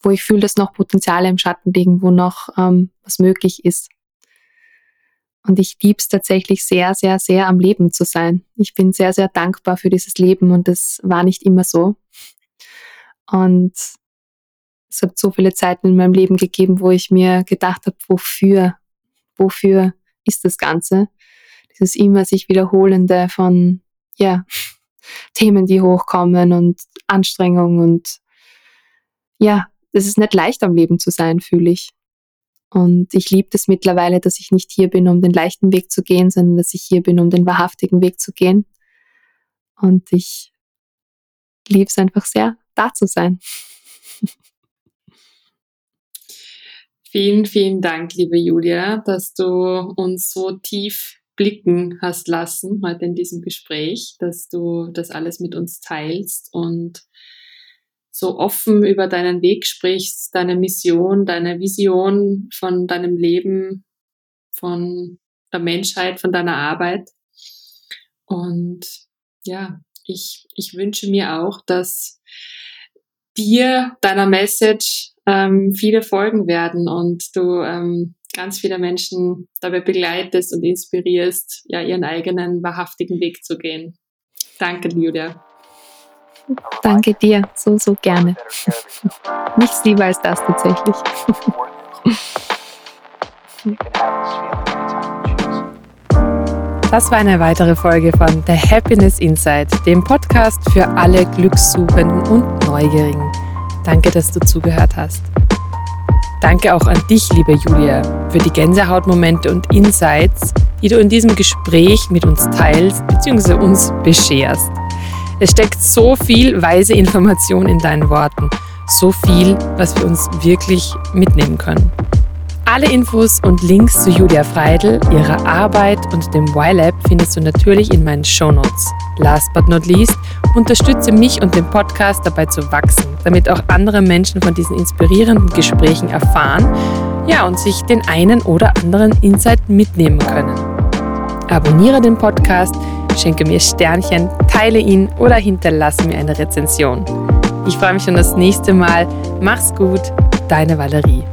wo ich fühle, dass noch Potenziale im Schatten liegen, wo noch ähm, was möglich ist. Und ich liebe es tatsächlich sehr, sehr, sehr am Leben zu sein. Ich bin sehr, sehr dankbar für dieses Leben und das war nicht immer so. Und es hat so viele Zeiten in meinem Leben gegeben, wo ich mir gedacht habe, wofür, wofür ist das Ganze? Dieses immer sich wiederholende von, ja, [LAUGHS] Themen, die hochkommen und Anstrengungen und ja, es ist nicht leicht am Leben zu sein, fühle ich. Und ich liebe es mittlerweile, dass ich nicht hier bin, um den leichten Weg zu gehen, sondern dass ich hier bin, um den wahrhaftigen Weg zu gehen. Und ich liebe es einfach sehr, da zu sein. [LAUGHS] Vielen, vielen Dank, liebe Julia, dass du uns so tief blicken hast lassen heute in diesem Gespräch, dass du das alles mit uns teilst und so offen über deinen Weg sprichst, deine Mission, deine Vision von deinem Leben, von der Menschheit, von deiner Arbeit. Und ja, ich, ich wünsche mir auch, dass dir, deiner Message ähm, viele folgen werden und du ähm, ganz viele Menschen dabei begleitest und inspirierst, ja, ihren eigenen wahrhaftigen Weg zu gehen. Danke, Julia. Danke dir, so, so gerne. [LAUGHS] Nichts lieber als das tatsächlich. [LAUGHS] Das war eine weitere Folge von The Happiness Insight, dem Podcast für alle Glückssuchenden und Neugierigen. Danke, dass du zugehört hast. Danke auch an dich, liebe Julia, für die Gänsehautmomente und Insights, die du in diesem Gespräch mit uns teilst bzw. uns bescherst. Es steckt so viel weise Information in deinen Worten, so viel, was wir uns wirklich mitnehmen können. Alle Infos und Links zu Julia Freidel, ihrer Arbeit und dem Y-Lab findest du natürlich in meinen Shownotes. Last but not least, unterstütze mich und den Podcast dabei zu wachsen, damit auch andere Menschen von diesen inspirierenden Gesprächen erfahren ja, und sich den einen oder anderen Insight mitnehmen können. Abonniere den Podcast, schenke mir Sternchen, teile ihn oder hinterlasse mir eine Rezension. Ich freue mich schon das nächste Mal. Mach's gut, deine Valerie.